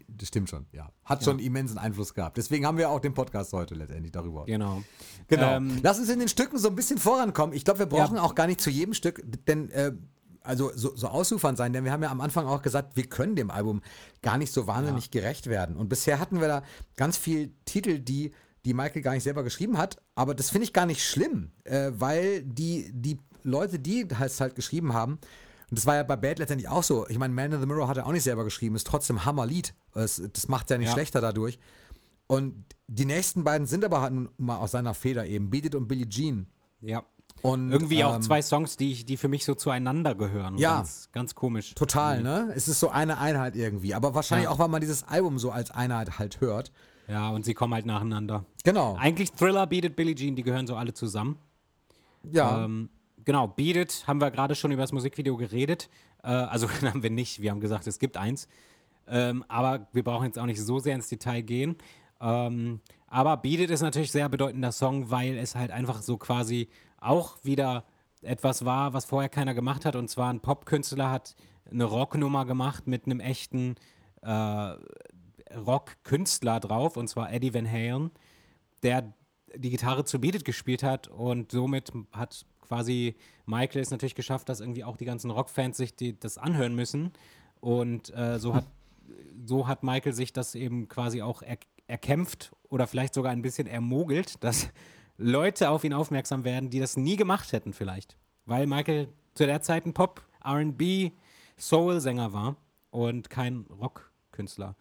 das stimmt schon, ja. Hat schon immensen Einfluss gehabt. Deswegen haben wir auch den Podcast heute letztendlich darüber. Genau. Genau. Ähm, Lass uns in den Stücken so ein bisschen vorankommen. Ich glaube, wir brauchen Ja. auch gar nicht zu jedem Stück, denn äh, also so, so ausufern sein, denn wir haben ja am Anfang auch gesagt, wir können dem Album gar nicht so wahnsinnig gerecht werden. Und bisher hatten wir da ganz viel Titel, die die Michael gar nicht selber geschrieben hat. Aber das finde ich gar nicht schlimm, äh, weil die, die Leute, die es halt geschrieben haben, und das war ja bei Bad letztendlich auch so. Ich meine, Man in the Mirror hat er auch nicht selber geschrieben, ist trotzdem Hammerlied. Das, das macht ja nicht Ja. schlechter dadurch. Und die nächsten beiden sind aber halt nun mal aus seiner Feder eben, Beat It und Billie Jean. Ja. Und, Irgendwie auch ähm, zwei Songs, die, ich, die für mich so zueinander gehören. Ja. Ganz, ganz komisch. Total, ne? Es ist so eine Einheit irgendwie. Aber wahrscheinlich Ja. auch, weil man dieses Album so als Einheit halt hört. Ja, und sie kommen halt nacheinander. Genau. Eigentlich Thriller, Beat It, Billie Jean, die gehören so alle zusammen. Ja. Ähm, genau, Beat It haben wir gerade schon über das Musikvideo geredet. Äh, also *laughs* haben wir nicht, wir haben gesagt, es gibt eins. Ähm, aber wir brauchen jetzt auch nicht so sehr ins Detail gehen. Ähm, aber Beat It ist natürlich sehr bedeutender Song, weil es halt einfach so quasi auch wieder etwas war, was vorher keiner gemacht hat. Und zwar ein Popkünstler hat eine Rocknummer gemacht mit einem echten äh, Rockkünstler drauf, und zwar Eddie Van Halen, der die Gitarre zu Beat It gespielt hat und somit hat quasi Michael es natürlich geschafft, dass irgendwie auch die ganzen Rockfans sich die, das anhören müssen und äh, so hat *laughs* so hat Michael sich das eben quasi auch er, erkämpft oder vielleicht sogar ein bisschen ermogelt, dass *laughs* Leute auf ihn aufmerksam werden, die das nie gemacht hätten vielleicht, weil Michael zu der Zeit ein Pop, R&B, Soul-Sänger war und kein Rockkünstler.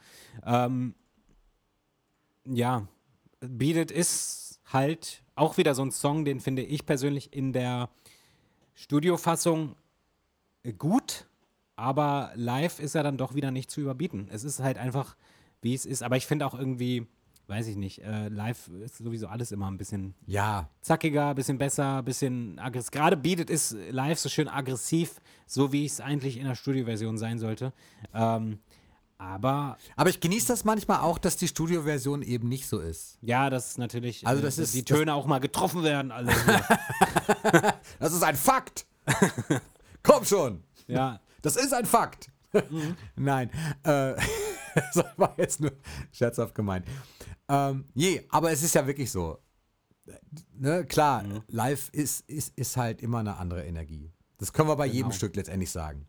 Ähm, ja, Beat It ist halt auch wieder so ein Song, den finde ich persönlich in der Studiofassung gut, aber live ist er dann doch wieder nicht zu überbieten. Es ist halt einfach, wie es ist. Aber ich finde auch irgendwie, weiß ich nicht, äh, live ist sowieso alles immer ein bisschen ja. zackiger, bisschen besser, bisschen aggressiv. Gerade It ist live so schön aggressiv, so wie es eigentlich in der Studioversion sein sollte. Ähm, aber Aber ich genieße das manchmal auch, dass die Studioversion eben nicht so ist. ja, das ist natürlich, Also äh, das dass ist- die das- Töne auch mal getroffen werden, alle. *laughs* Das ist ein Fakt. *laughs* Komm schon. ja, Das ist ein Fakt. *laughs* Nein, äh, das war jetzt nur scherzhaft gemeint. Ähm, je, aber es ist ja wirklich so. Ne, klar, live ist, ist, ist halt immer eine andere Energie. Das können wir bei jedem Genau. Stück letztendlich sagen.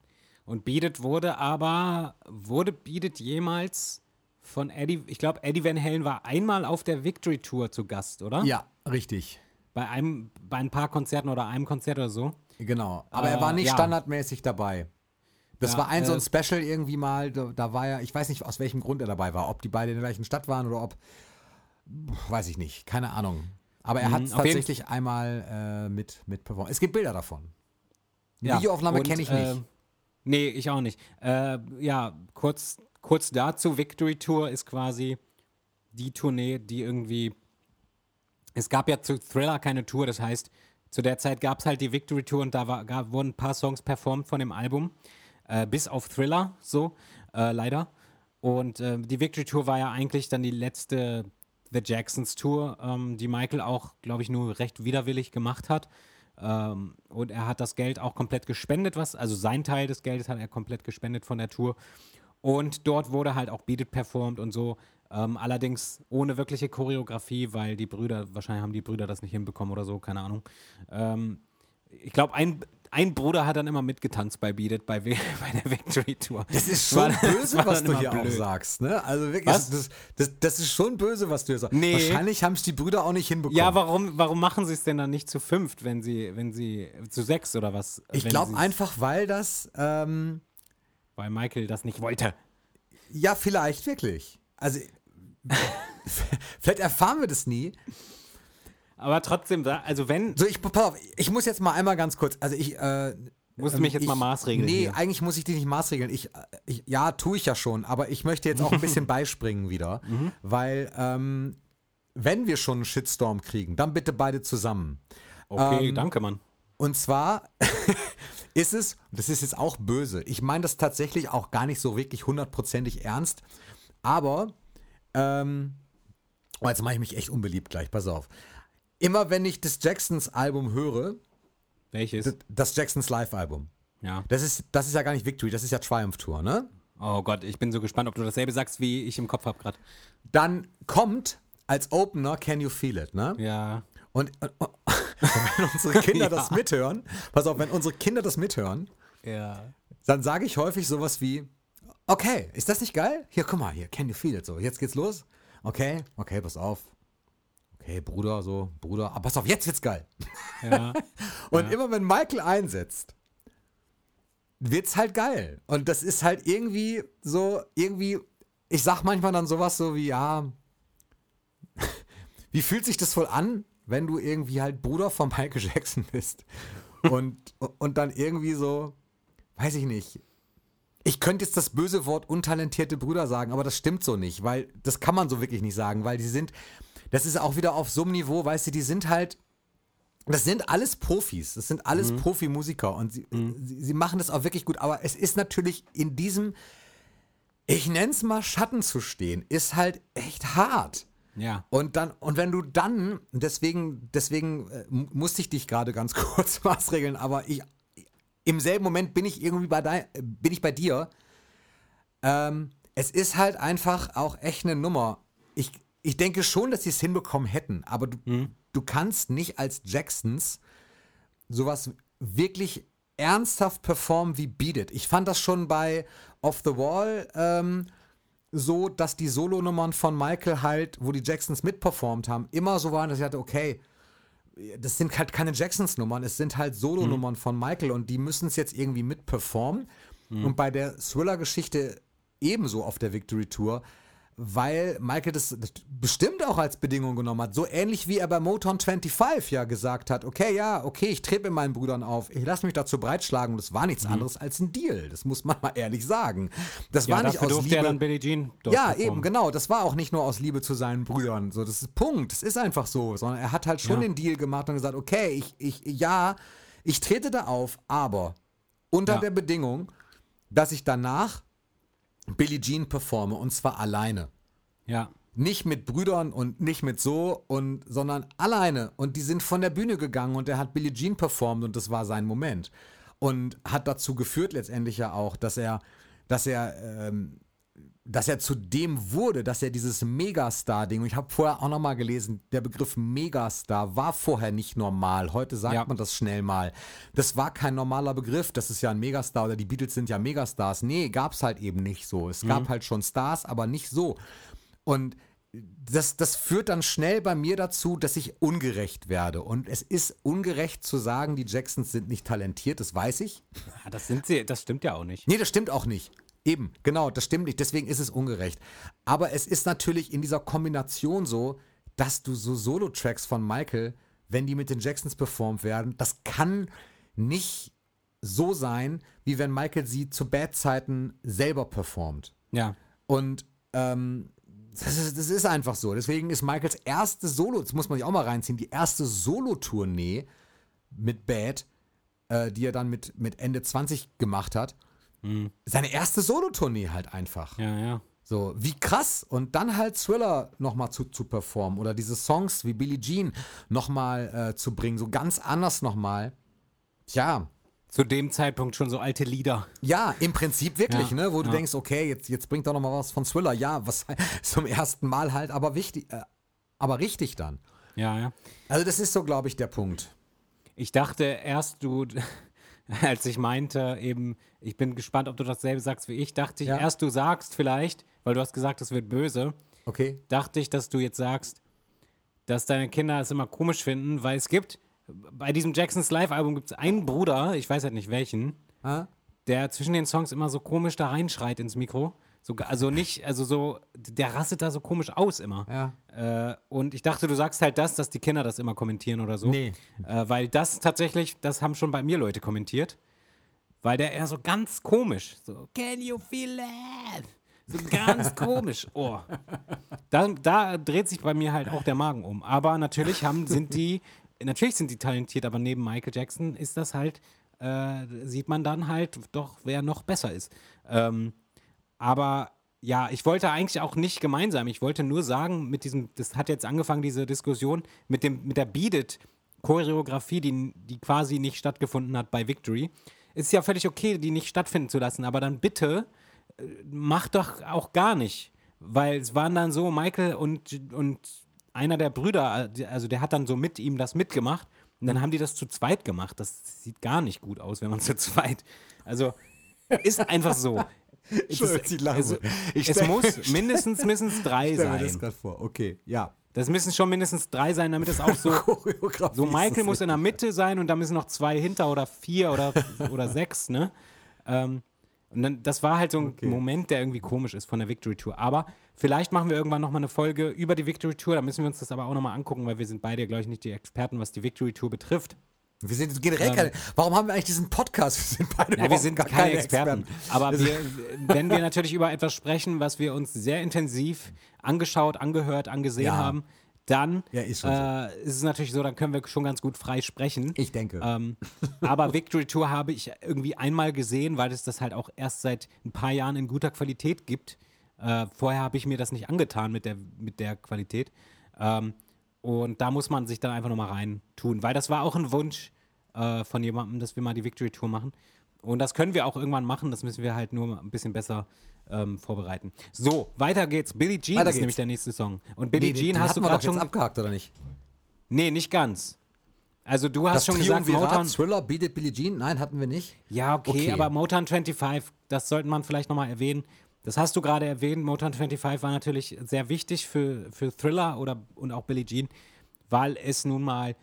Und Beat wurde aber, wurde Beat jemals von Eddie, ich glaube, Eddie Van Halen war einmal auf der Victory Tour zu Gast, oder? Ja, richtig. Bei einem, bei ein paar Konzerten oder einem Konzert oder so. Genau. Aber Äh, er war nicht ja. standardmäßig dabei. Das Ja, war ein so ein äh, Special irgendwie mal, da, da war er, ich weiß nicht, aus welchem Grund er dabei war. Ob die beide in der gleichen Stadt waren oder ob, weiß ich nicht, keine Ahnung. Aber er hat es Mhm, jeden- tatsächlich einmal äh, mit, mit performt. Es gibt Bilder davon. Die Ja, Videoaufnahme kenne ich äh, nicht. Nee, ich auch nicht. Äh, ja, kurz, kurz dazu, Victory Tour ist quasi die Tournee, die irgendwie. Es gab ja zu Thriller keine Tour, das heißt, zu der Zeit gab es halt die Victory Tour und da war, gab, wurden ein paar Songs performt von dem Album. Äh, bis auf Thriller, so, äh, leider. Und äh, die Victory Tour war ja eigentlich dann die letzte The Jacksons Tour, ähm, die Michael auch, glaube ich, nur recht widerwillig gemacht hat. Ähm, und er hat das Geld auch komplett gespendet, was, also sein Teil des Geldes hat er komplett gespendet von der Tour. Und dort wurde halt auch Beat It performt und so. Ähm, allerdings ohne wirkliche Choreografie, weil die Brüder, wahrscheinlich haben die Brüder das nicht hinbekommen oder so, keine Ahnung. Ähm, ich glaube, ein, ein Bruder hat dann immer mitgetanzt bei Beat It, bei, *laughs* bei der Victory Tour. Das ist schon das böse, was du hier auch blöd. sagst, ne? Also wirklich? Das, das, das ist schon böse, was du hier sagst. Nee. Wahrscheinlich haben es die Brüder auch nicht hinbekommen. Ja, warum, warum machen sie es denn dann nicht zu fünft, wenn sie, wenn sie, zu sechs oder was? ich glaube einfach, weil das, ähm, Weil Michael das nicht wollte. ja, vielleicht wirklich. Also, *laughs* vielleicht erfahren wir das nie. Aber trotzdem, also wenn, So, ich, pass auf, ich muss jetzt mal einmal ganz kurz, also ich, äh, musst du ähm, mich jetzt ich, mal maßregeln Nee, hier. eigentlich muss ich dich nicht maßregeln. Ich, äh, ich, ja, tue ich ja schon, aber ich möchte jetzt auch ein bisschen *laughs* beispringen wieder, Mhm. weil, ähm, wenn wir schon einen Shitstorm kriegen, dann bitte beide zusammen. Okay, ähm, danke, Mann. Und zwar *laughs* ist es, das ist jetzt auch böse, ich meine das tatsächlich auch gar nicht so wirklich hundertprozentig ernst, aber, ähm, oh, jetzt mache ich mich echt unbeliebt gleich, pass auf. Immer wenn ich das Jacksons Album höre, Welches? das- Jacksons Live-Album, Ja. das ist, das ist ja gar nicht Victory, das ist ja Triumph Tour, ne? Oh Gott, ich bin so gespannt, ob du dasselbe sagst, wie ich im Kopf habe gerade. Dann kommt als Opener Can You Feel It, ne? Ja. Und, und, und wenn unsere Kinder *laughs* Ja. das mithören, pass auf, wenn unsere Kinder das mithören, Ja. dann sage ich häufig sowas wie, okay, ist das nicht geil? Hier, guck mal, hier, can you feel it? So, jetzt geht's los. Okay, okay, pass auf. Okay, Bruder, so, Bruder, aber pass auf, jetzt wird's geil. Ja. *laughs* Und immer wenn Michael einsetzt, wird's halt geil. Und das ist halt irgendwie so, irgendwie, ich sag manchmal dann sowas so wie, ja, *laughs* wie fühlt sich das wohl an, wenn du irgendwie halt Bruder von Michael Jackson bist? Und, und dann irgendwie so, weiß ich nicht. Ich könnte jetzt das böse Wort untalentierte Brüder sagen, aber das stimmt so nicht, weil das kann man so wirklich nicht sagen, weil die sind, das ist auch wieder auf so einem Niveau, weißt du, die sind halt, das sind alles Profis, das sind alles Profimusiker und sie, sie, sie machen das auch wirklich gut, aber es ist natürlich in diesem, ich nenn's mal Schatten zu stehen, ist halt echt hart. Ja. Und dann, und wenn du dann, deswegen, deswegen äh, mu- musste ich dich gerade ganz *laughs* kurz maßregeln, aber ich, im selben Moment bin ich irgendwie bei dein, äh, bin ich bei dir. Ähm, es ist halt einfach auch echt eine Nummer. Ich, ich denke schon, dass sie es hinbekommen hätten, aber du, du kannst nicht als Jacksons sowas wirklich ernsthaft performen wie Beat It. Ich fand das schon bei Off the Wall ähm, so, dass die Solonummern von Michael halt, wo die Jacksons mitperformt haben, immer so waren, dass ich dachte, okay, das sind halt keine Jacksons-Nummern, es sind halt Solonummern von Michael und die müssen es jetzt irgendwie mitperformen. Und bei der Thriller-Geschichte ebenso auf der Victory Tour, weil Michael das, bestimmt auch als Bedingung genommen hat. So ähnlich wie er bei Motown 25 ja gesagt hat, okay, ja, okay, ich trete mit meinen Brüdern auf, ich lasse mich dazu breitschlagen. Und das war nichts anderes als ein Deal. Das muss man *laughs* mal ehrlich sagen. Das ja, war nicht aus Liebe. ja dann Billie Jean Ja, eben, genau. Das war auch nicht nur aus Liebe zu seinen Brüdern. So, das ist Punkt. Das ist einfach so. Sondern er hat halt schon Ja. den Deal gemacht und gesagt, okay, ich, ich, ja, ich trete da auf, aber unter Ja. der Bedingung, dass ich danach Billie Jean performe und zwar alleine. Ja. Nicht mit Brüdern und nicht mit so und sondern alleine. Und die sind von der Bühne gegangen und er hat Billie Jean performt und das war sein Moment. Und hat dazu geführt letztendlich ja auch, dass er, dass er, ähm, dass er zu dem wurde, dass er dieses Megastar-Ding, und ich habe vorher auch nochmal gelesen, der Begriff Megastar war vorher nicht normal. Heute sagt Ja. man das schnell mal. Das war kein normaler Begriff. Das ist ja ein Megastar oder die Beatles sind ja Megastars. Nee, gab's halt eben nicht so. Es gab halt schon Stars, aber nicht so. Und das, das führt dann schnell bei mir dazu, dass ich ungerecht werde. Und es ist ungerecht zu sagen, die Jacksons sind nicht talentiert, das weiß ich. Das sind sie, das stimmt ja auch nicht. Nee, das stimmt auch nicht. Eben, genau, das stimmt nicht. Deswegen ist es ungerecht. Aber es ist natürlich in dieser Kombination so, dass du so Solo-Tracks von Michael, wenn die mit den Jacksons performt werden, das kann nicht so sein, wie wenn Michael sie zu Bad-Zeiten selber performt. Ja. Und ähm, das, ist, das ist einfach so. Deswegen ist Michaels erste Solo, das muss man sich auch mal reinziehen, die erste Solo-Tournee mit Bad, äh, die er dann mit, mit Ende 20 gemacht hat, seine erste Solo-Tournee halt einfach. Ja, ja. So, wie krass. Und dann halt Thriller nochmal zu, zu performen oder diese Songs wie Billie Jean nochmal äh, zu bringen, so ganz anders nochmal. Tja, Zu dem Zeitpunkt schon so alte Lieder. ja, im Prinzip wirklich, Ja, ne? Wo du ja. denkst, okay, jetzt, jetzt bringt doch noch mal was von Thriller. Ja, was *laughs* zum ersten Mal halt, aber wichtig, äh, aber richtig dann. Ja, ja. Also das ist so, glaube ich, der Punkt. Ich dachte erst, du, *laughs* als ich meinte, eben, ich bin gespannt, ob du dasselbe sagst wie ich, dachte ich Ja. erst, du sagst vielleicht, weil du hast gesagt, es wird böse, Okay? dachte ich, dass du jetzt sagst, dass deine Kinder es immer komisch finden, weil es gibt, bei diesem Jacksons Live-Album gibt es einen Bruder, ich weiß halt nicht welchen, Ah? der zwischen den Songs immer so komisch da reinschreit ins Mikro. So, also nicht, also so, der rastet da so komisch aus immer. Ja. Äh, und ich dachte, du sagst halt das, dass die Kinder das immer kommentieren oder so. Nee. Äh, weil das tatsächlich, das haben schon bei mir Leute kommentiert. Weil der eher so ganz komisch, so, can you feel that? So ganz *laughs* komisch. Oh. Da, da dreht sich bei mir halt auch der Magen um. Aber natürlich haben, sind die, natürlich sind die talentiert, aber neben Michael Jackson ist das halt, äh, sieht man dann halt doch, wer noch besser ist. Ähm, aber ja, ich wollte eigentlich auch nicht gemeinsam. Ich wollte nur sagen, mit diesem, das hat jetzt angefangen, diese Diskussion, mit dem, mit der Beat Choreografie, die, die quasi nicht stattgefunden hat bei Victory. Ist ja völlig okay, die nicht stattfinden zu lassen, aber dann bitte äh, mach doch auch gar nicht. Weil es waren dann so, Michael und, und einer der Brüder, äh, also der hat dann so mit ihm das mitgemacht und dann haben die das zu zweit gemacht. Das sieht gar nicht gut aus, wenn man zu zweit. Also ist einfach so. *laughs* Entschuldigung, Es- ich lache so. Ich es muss mindestens, *laughs* mindestens drei Stell mir das sein. gerade vor. Okay, ja. Das müssen schon mindestens drei sein, damit es auch so. *laughs* So ist Michael muss in der Mitte sein und da müssen noch zwei hinter oder vier oder, oder sechs, ne? Ähm, und dann, das war halt so ein Moment, der irgendwie komisch ist von der Victory Tour. Aber vielleicht machen wir irgendwann nochmal eine Folge über die Victory Tour. Da müssen wir uns das aber auch nochmal angucken, weil wir sind beide, glaube ich, nicht die Experten, was die Victory Tour betrifft. Wir sind generell keine. Warum haben wir eigentlich diesen Podcast? Wir sind beide Ähm. Ja, wir sind gar keine, Experten. Aber wir, wenn wir natürlich über etwas sprechen, was wir uns sehr intensiv angeschaut, angehört, angesehen Ja. haben, dann Ja, ist so. äh, ist es natürlich so, dann können wir schon ganz gut frei sprechen. Ich denke. Ähm, aber Victory Tour habe ich irgendwie einmal gesehen, weil es das halt auch erst seit ein paar Jahren in guter Qualität gibt. Äh, vorher habe ich mir das nicht angetan mit der, mit der Qualität. Ähm, und da muss man sich dann einfach nochmal rein tun, weil das war auch ein Wunsch äh, von jemandem, dass wir mal die Victory Tour machen. Und das können wir auch irgendwann machen, das müssen wir halt nur ein bisschen besser ähm, vorbereiten. So, weiter geht's. Billie Jean Weiter ist geht's. nämlich der nächste Song. Und Billie Nee, Jean hast du gerade schon. abgehakt, oder nicht? Nee, nicht ganz. Also du hast Das schon gesagt, Triumvirat, Motown. Thriller, Beat It, Billie Jean? Nein, hatten wir nicht. Ja, okay, Okay. aber Motown 25, das sollte man vielleicht nochmal erwähnen. Das hast du gerade erwähnt. Motown 25 war natürlich sehr wichtig für, für Thriller oder, und auch Billie Jean, weil es nun mal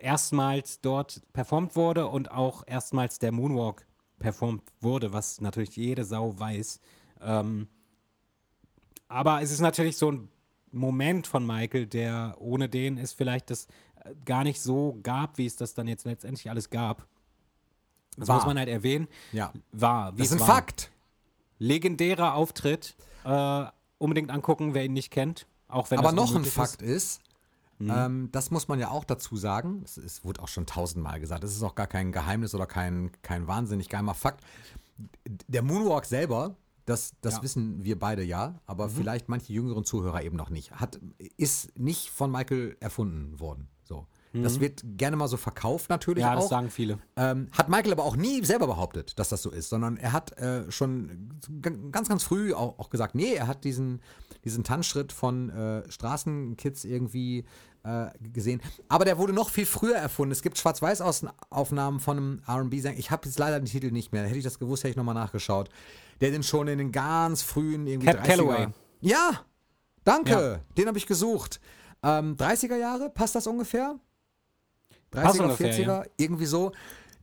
erstmals dort performt wurde und auch erstmals der Moonwalk performt wurde, was natürlich jede Sau weiß. Ähm, aber es ist natürlich so ein Moment von Michael, der ohne den es vielleicht das äh, gar nicht so gab, wie es das dann jetzt letztendlich alles gab. Das War. muss man halt erwähnen. Ja. War. Wie Das ist ein war. Fakt. Legendärer Auftritt. Äh, unbedingt angucken, wer ihn nicht kennt. Auch wenn Aber noch ein Fakt ist. ist, ähm, das muss man ja auch dazu sagen, es, es wurde auch schon tausendmal gesagt, das ist auch gar kein Geheimnis oder kein, kein wahnsinnig geheimer Fakt. Der Moonwalk selber, das, das Ja. Mhm. wissen wir beide ja, aber vielleicht manche jüngeren Zuhörer eben noch nicht, hat, ist nicht von Michael erfunden worden. So. Das wird gerne mal so verkauft natürlich Mhm. Ja, das auch. sagen viele. Ähm, hat Michael aber auch nie selber behauptet, dass das so ist, sondern er hat äh, schon ganz, ganz früh auch, auch gesagt, nee, er hat diesen, diesen Tanzschritt von äh, Straßenkids irgendwie äh, gesehen. Aber der wurde noch viel früher erfunden. Es gibt Schwarz-Weiß-Aufnahmen von einem R&B-Sänger. Ich habe jetzt leider den Titel nicht mehr. Hätte ich das gewusst, hätte ich nochmal nachgeschaut. Der den schon in den ganz frühen irgendwie Cap 30er Calloway. Ja, danke. Ja. Den habe ich gesucht. Ähm, 30er Jahre, passt das ungefähr? 30er, Passt ungefähr, 40er, ja. irgendwie so,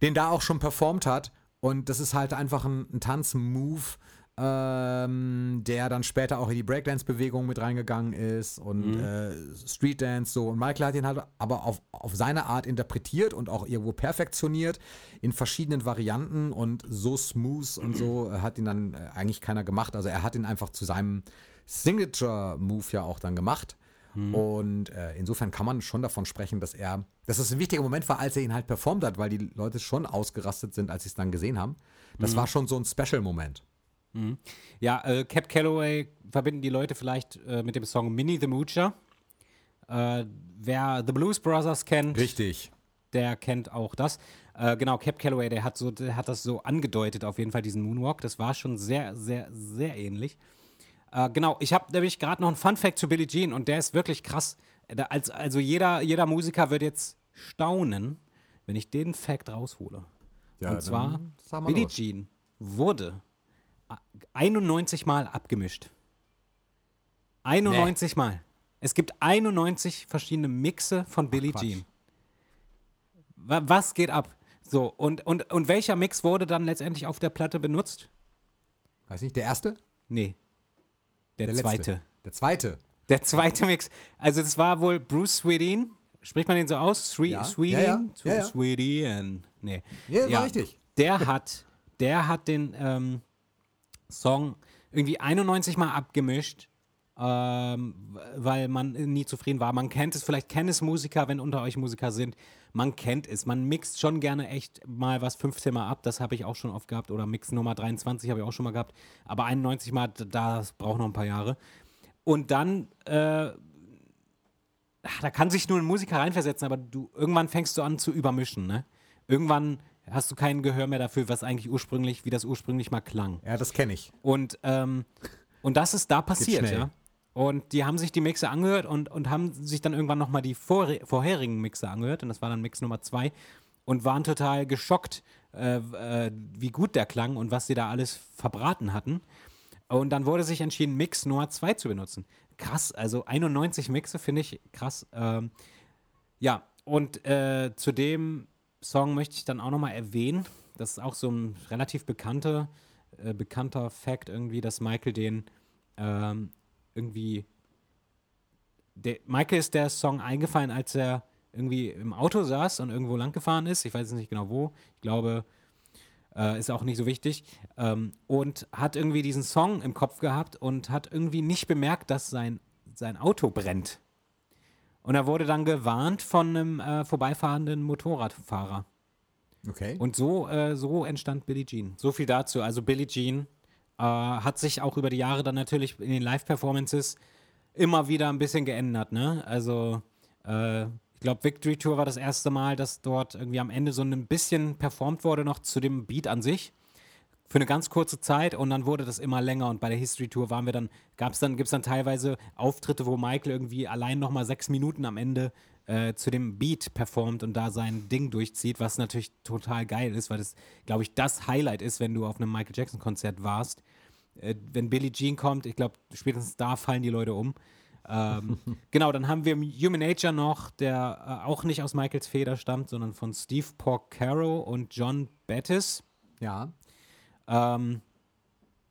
den da auch schon performt hat. Und das ist halt einfach ein, ein Tanzmove, ähm, der dann später auch in die Breakdance-Bewegung mit reingegangen ist und Mhm. äh, Streetdance so. Und Michael hat ihn halt aber auf, auf seine Art interpretiert und auch irgendwo perfektioniert in verschiedenen Varianten und so smooth und so hat ihn dann äh, eigentlich keiner gemacht. Also er hat ihn einfach zu seinem Signature-Move ja auch dann gemacht. Und äh, insofern kann man schon davon sprechen, dass er, dass es ein wichtiger Moment war, als er ihn halt performt hat, weil die Leute schon ausgerastet sind, als sie es dann gesehen haben. Das war schon so ein Special-Moment. Ja, äh, Cap Calloway verbinden die Leute vielleicht äh, mit dem Song Minnie the Moocher. Äh, wer The Blues Brothers kennt, Richtig. der kennt auch das. Äh, genau, Cap Calloway, der hat, so, der hat das so angedeutet, auf jeden Fall, diesen Moonwalk. Das war schon sehr, sehr, sehr ähnlich. Äh, genau, ich habe nämlich gerade noch einen Fun-Fact zu Billie Jean und der ist wirklich krass. Da, als, also jeder, jeder Musiker wird jetzt staunen, wenn ich den Fact raushole. Ja, und zwar, Billie los. Jean wurde 91 Mal abgemischt. 91 Mal. Es gibt 91 verschiedene Mixe von Billie Quatsch. Jean. Wa- Was geht ab? So, und, und, und welcher Mix wurde dann letztendlich auf der Platte benutzt? Weiß nicht, der erste? Nee. Der, Der zweite. letzte. Der zweite. Der zweite Mix. Also, das war wohl Bruce Swedin. Spricht man den so aus? Swe Ja. Swedin? Ja, ja. Swedin. Nee. Ja, war richtig. Der hat, der hat den ähm, Song irgendwie 91 Mal abgemischt, ähm, weil man nie zufrieden war. Man kennt es, vielleicht kennen es Musiker, wenn unter euch Musiker sind. Man kennt es. Man mixt schon gerne echt mal was 15 Mal ab. Das habe ich auch schon oft gehabt. Oder Mix Nummer 23 habe ich auch schon mal gehabt. Aber 91 Mal, das braucht noch ein paar Jahre. Und dann, äh, da kann sich nur ein Musiker reinversetzen, aber du irgendwann fängst du an zu übermischen, ne? Irgendwann hast du kein Gehör mehr dafür, was eigentlich ursprünglich, wie das ursprünglich mal klang. Ja, das kenne ich. Und, ähm, und das ist da passiert, ja. Und die haben sich die Mixe angehört und, und haben sich dann irgendwann nochmal die vor, vorherigen Mixe angehört. Und das war dann Mix Nummer zwei. Und waren total geschockt, äh, äh, wie gut der klang und was sie da alles verbraten hatten. Und dann wurde sich entschieden, Mix Nummer 2 zu benutzen. Krass, also 91 Mixe finde ich krass. Ähm, ja, und äh, zu dem Song möchte ich dann auch nochmal erwähnen, das ist auch so ein relativ bekannter, äh, bekannter Fact irgendwie, dass Michael den ähm, irgendwie der, Michael ist der Song eingefallen, als er irgendwie im Auto saß und irgendwo lang gefahren ist. Ich weiß jetzt nicht genau wo. Ich glaube, äh, ist auch nicht so wichtig. Ähm, und hat irgendwie diesen Song im Kopf gehabt und hat irgendwie nicht bemerkt, dass sein, sein Auto brennt. Und er wurde dann gewarnt von einem äh, vorbeifahrenden Motorradfahrer. Okay. Und so, äh, so entstand Billie Jean. So viel dazu. Also Billie Jean äh, hat sich auch über die Jahre dann natürlich in den Live-Performances immer wieder ein bisschen geändert. Ne? Also äh, ich glaube, Victory Tour war das erste Mal, dass dort irgendwie am Ende so ein bisschen performt wurde, noch zu dem Beat an sich. Für eine ganz kurze Zeit und dann wurde das immer länger und bei der History Tour waren wir dann, gab es dann, gibt es dann teilweise Auftritte, wo Michael irgendwie allein nochmal sechs Minuten am Ende äh, zu dem Beat performt und da sein Ding durchzieht, was natürlich total geil ist, weil das, glaube ich, das Highlight ist, wenn du auf einem Michael Jackson-Konzert warst. Äh, wenn Billie Jean kommt, ich glaube, spätestens da fallen die Leute um. Ähm, *laughs* genau, dann haben wir Human Nature noch, der äh, auch nicht aus Michaels Feder stammt, sondern von Steve Porcaro und John Bettis. ja. Ähm,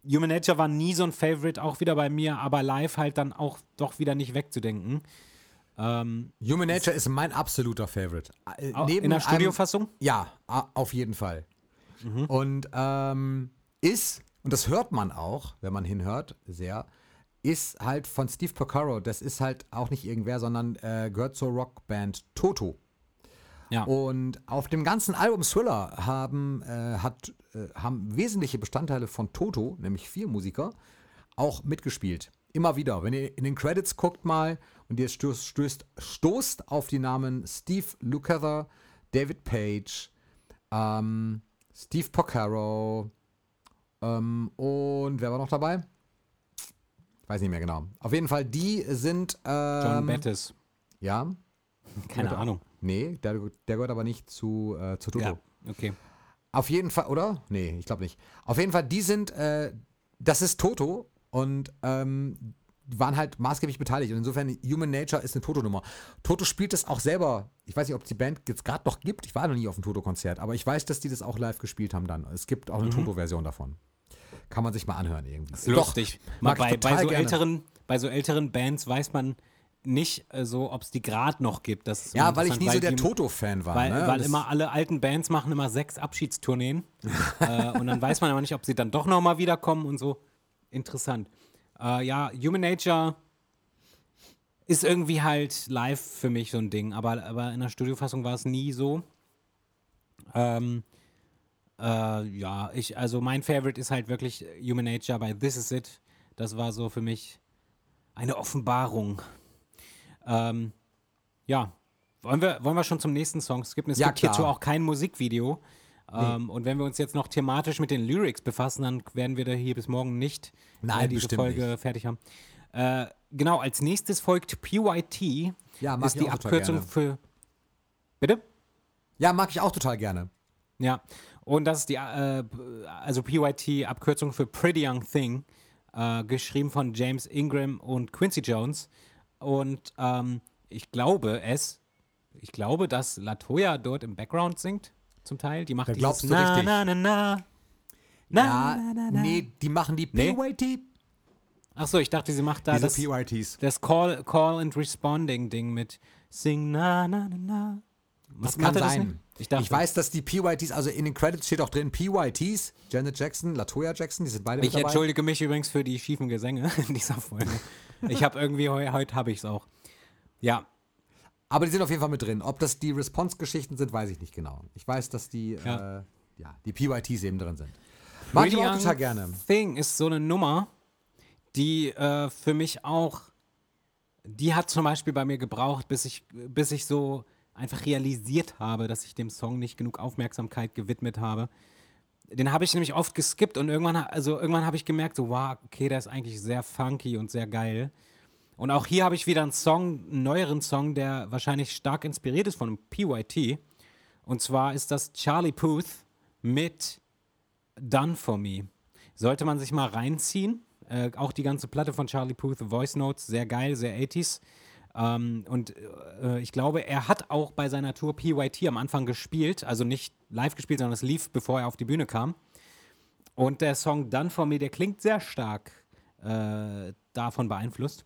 Human Nature war nie so ein Favorite, auch wieder bei mir, aber live halt dann auch doch wieder nicht wegzudenken. Ähm, Human Nature ist mein absoluter Favorite. Äh, in der Studiofassung? Ja, auf jeden Fall. Mhm. Und ähm, ist, und das hört man auch, wenn man hinhört, sehr, ist halt von Steve Porcaro, das ist halt auch nicht irgendwer, sondern äh, gehört zur Rockband Toto. Ja. Und auf dem ganzen Album Thriller haben, äh, hat, äh, haben wesentliche Bestandteile von Toto, nämlich vier Musiker, auch mitgespielt. Immer wieder. Wenn ihr in den Credits guckt mal und ihr stößt, stößt, stoßt auf die Namen Steve Lukather, David Page, ähm, Steve Porcaro ähm, und wer war noch dabei? Weiß nicht mehr genau. Auf jeden Fall, die sind. Ähm, John Bettis. Ja. Keine Oder- Ahnung. Nee, der, der gehört aber nicht zu, äh, zu Toto. Ja, okay. Auf jeden Fall, oder? Nee, ich glaube nicht. Auf jeden Fall, die sind, äh, das ist Toto und ähm, waren halt maßgeblich beteiligt. Und insofern, Human Nature ist eine Toto-Nummer. Toto spielt das auch selber. Ich weiß nicht, ob es die Band jetzt gerade noch gibt. Ich war noch nie auf einem Toto-Konzert, aber ich weiß, dass die das auch live gespielt haben dann. Es gibt auch eine Toto-Version davon. Kann man sich mal anhören irgendwie. Ist lustig. Ich bei, bei, so gerne. älteren, bei so älteren Bands weiß man nicht äh, so, ob es die gerade noch gibt. Das so Ja, weil ich nie so interessant, der Toto-Fan war. Weil, ne? weil immer alle alten Bands machen immer sechs Abschiedstourneen *laughs* äh, und dann weiß man aber nicht, ob sie dann doch nochmal wiederkommen und so. Interessant. Äh, ja, Human Nature ist irgendwie halt live für mich so ein Ding, aber, aber in der Studiofassung war es nie so. Ähm, äh, ja, ich, also mein Favorite ist halt wirklich Human Nature bei This Is It. Das war so für mich eine Offenbarung. Ähm, ja, wollen wir, wollen wir schon zum nächsten Song skippen? Es Ja, gibt klar. hierzu auch kein Musikvideo. Ähm, Und wenn wir uns jetzt noch thematisch mit den Lyrics befassen, dann werden wir da hier bis morgen nicht Nein, äh, diese bestimmt Folge nicht. fertig haben. Äh, genau, als nächstes folgt PYT. Ja, mag ist ich die auch total Abkürzung gerne. für. Bitte? ja, mag ich auch total gerne. Ja, und das ist die, äh, also PYT, Abkürzung für Pretty Young Thing, äh, geschrieben von James Ingram und Quincy Jones. Und ähm, ich glaube es, ich glaube, dass Latoya dort im Background singt, zum Teil. Die macht Da dieses glaubst du na, richtig. na, na, na. Na, Ja, na, na, na. nee, die machen die Nee? PYT. Achso, ich dachte, sie macht da Diese das, PYTs. das Call, Call and Responding Ding mit Sing na, na, na, na. Das kann sein. Ich, ich weiß, dass die PYTs, also in den Credits steht auch drin PYTs, Janet Jackson, Latoya Jackson, die sind beide Ich entschuldige mich übrigens für die schiefen Gesänge *laughs* in dieser Folge. Ich habe irgendwie, heu, heute habe ich es auch. Ja, Aber die sind auf jeden Fall mit drin. Ob das die Response-Geschichten sind, weiß ich nicht genau. Ich weiß, dass die, Ja. Äh, ja, die PYTs eben drin sind. Mag ich auch total gerne. Thing ist so eine Nummer, die äh, für mich auch, die hat zum Beispiel bei mir gebraucht, bis ich, bis ich so einfach realisiert habe, dass ich dem Song nicht genug Aufmerksamkeit gewidmet habe. Den habe ich nämlich oft geskippt und irgendwann, also irgendwann habe ich gemerkt, so, wow, okay, der ist eigentlich sehr funky und sehr geil. Und auch hier habe ich wieder einen Song, einen neueren Song, der wahrscheinlich stark inspiriert ist von PYT. Und zwar ist das Charlie Puth mit Done for Me. Sollte man sich mal reinziehen. Äh, auch die ganze Platte von Charlie Puth, Voice Notes, sehr geil, sehr 80s. Ähm, und äh, ich glaube, er hat auch bei seiner Tour PYT am Anfang gespielt, also nicht live gespielt, sondern es lief, bevor er auf die Bühne kam. Und der Song Done For Me, der klingt sehr stark äh, davon beeinflusst.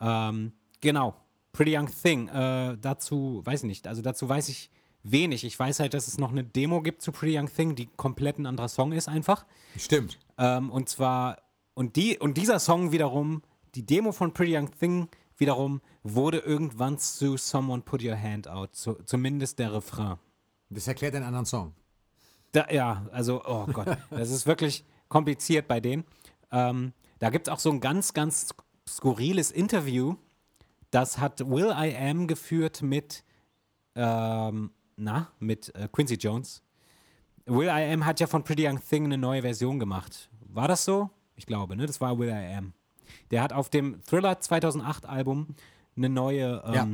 Ähm, genau, Pretty Young Thing. Äh, dazu weiß ich nicht, also dazu weiß ich wenig. Ich weiß halt, dass es noch eine Demo gibt zu Pretty Young Thing, die komplett ein anderer Song ist einfach. Stimmt. Ähm, und zwar, und, die, und dieser Song wiederum, die Demo von Pretty Young Thing wiederum, wurde irgendwann zu Someone Put Your Hand Out, zu, zumindest der Refrain. Das erklärt einen anderen Song. Da, ja, also, oh Gott, *laughs* das ist wirklich kompliziert bei denen. Ähm, da gibt es auch so ein ganz, ganz skurriles Interview, das hat Will I Am geführt mit, ähm, na, mit äh, Quincy Jones. Will I Am hat ja von Pretty Young Thing eine neue Version gemacht. War das so? Ich glaube, ne? Das war Will I Am. Der hat auf dem Thriller 2008 Album eine neue ähm, Ja.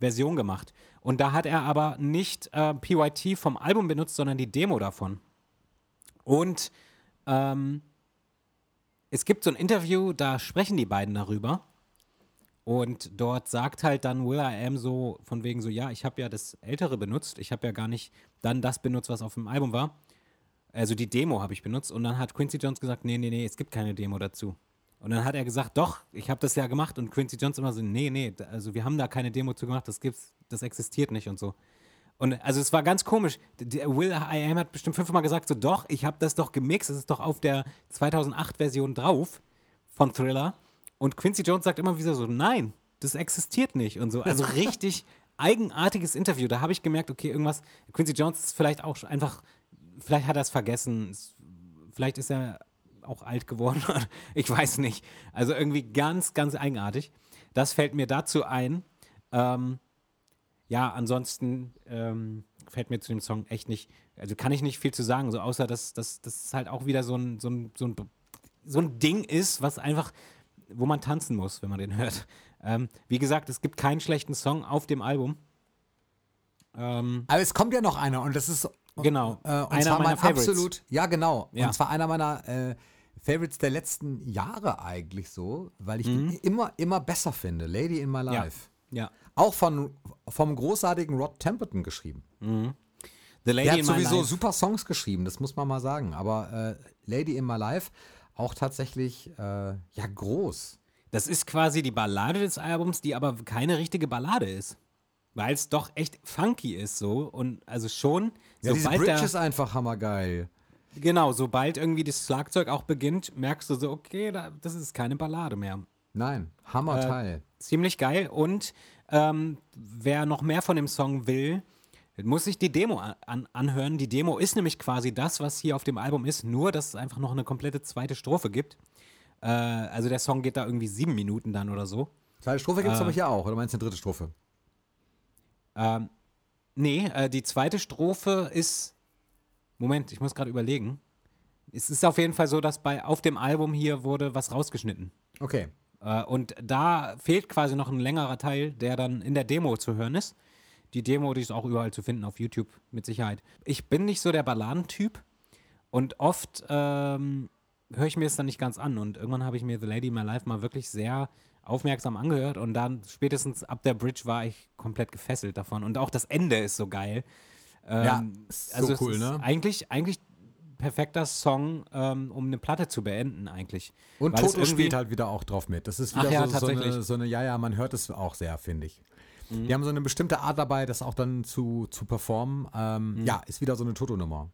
Version gemacht. Und da hat er aber nicht äh, PYT vom Album benutzt, sondern die Demo davon. Und ähm, es gibt so ein Interview, da sprechen die beiden darüber. Und dort sagt halt dann Will I Am so von wegen so, ja, ich habe ja das Ältere benutzt, ich habe ja gar nicht dann das benutzt, was auf dem Album war. Also die Demo habe ich benutzt. Und dann hat Quincy Jones gesagt, nee, nee, nee, es gibt keine Demo dazu. Und dann hat er gesagt, doch, ich habe das ja gemacht. Und Quincy Jones immer so, nee, nee, also wir haben da keine Demo zu gemacht, das gibt's, das existiert nicht und so. Und also es war ganz komisch. Der Will I Am hat bestimmt fünfmal gesagt, so doch, ich habe das doch gemixt, es ist doch auf der 2008-Version drauf von Thriller. Und Quincy Jones sagt immer wieder so, nein, das existiert nicht und so. Also *laughs* richtig eigenartiges Interview. Da habe ich gemerkt, okay, irgendwas, Quincy Jones ist vielleicht auch einfach, vielleicht hat er es vergessen, es- vielleicht ist er auch alt geworden, *laughs* ich weiß nicht. Also irgendwie ganz, ganz eigenartig. Das fällt mir dazu ein. Ähm, ja, ansonsten ähm, fällt mir zu dem Song echt nicht, also kann ich nicht viel zu sagen, so außer dass dass das halt auch wieder so ein, so, ein, so, ein, so ein Ding ist, was einfach, wo man tanzen muss, wenn man den hört. Ähm, wie gesagt, es gibt keinen schlechten Song auf dem Album. Ähm, Aber es kommt ja noch einer und das ist Genau. äh, und Einer zwar meiner mein Favorites. absolut, ja genau, Ja. und zwar einer meiner äh, Favorites der letzten Jahre eigentlich so, weil ich Mhm. immer immer besser finde. Lady in My ja. Life. ja. Auch von vom großartigen Rod Temperton geschrieben. The Lady Der hat in My sowieso Life. super Songs geschrieben, das muss man mal sagen. Aber äh, Lady in My Life auch tatsächlich äh, ja groß. Das ist quasi die Ballade des Albums, die aber keine richtige Ballade ist. Weil es doch echt funky ist so. Und also schon, Ja, diese Bridge der, ist einfach hammergeil. genau, sobald irgendwie das Schlagzeug auch beginnt, merkst du so, okay, da, das ist keine Ballade mehr. Nein, Hammerteil. Ziemlich geil. Und ähm, wer noch mehr von dem Song will, muss sich die Demo an, anhören. Die Demo ist nämlich quasi das, was hier auf dem Album ist, nur dass es einfach noch eine komplette zweite Strophe gibt. Äh, also der Song geht da irgendwie sieben Minuten dann oder so. Zweite Strophe gibt es äh, aber hier auch, oder meinst du eine dritte Strophe? Ähm, nee, äh, die zweite Strophe ist. Moment, ich muss gerade überlegen. Es ist auf jeden Fall so, dass bei auf dem Album hier wurde was rausgeschnitten. Okay. Äh, und da fehlt quasi noch ein längerer Teil, der dann in der Demo zu hören ist. Die Demo, die ist auch überall zu finden auf YouTube, mit Sicherheit. Ich bin nicht so der Balladentyp und oft ähm, höre ich mir es dann nicht ganz an. Und irgendwann habe ich mir The Lady in My Life mal wirklich sehr aufmerksam angehört und dann spätestens ab der Bridge war ich komplett gefesselt davon. Und auch das Ende ist so geil. Ähm, Ja, ist so also es cool, ne? Eigentlich, eigentlich perfekter Song, ähm, um eine Platte zu beenden, eigentlich. Und Weil Toto spielt halt wieder auch drauf mit. Das ist wieder ja, so, so, eine, tatsächlich. Mhm. so eine, ja, ja, man hört es auch sehr, finde ich. Die haben so eine bestimmte Art dabei, das auch dann zu, zu performen. Ähm, Ja, ist wieder so eine Toto-Nummer.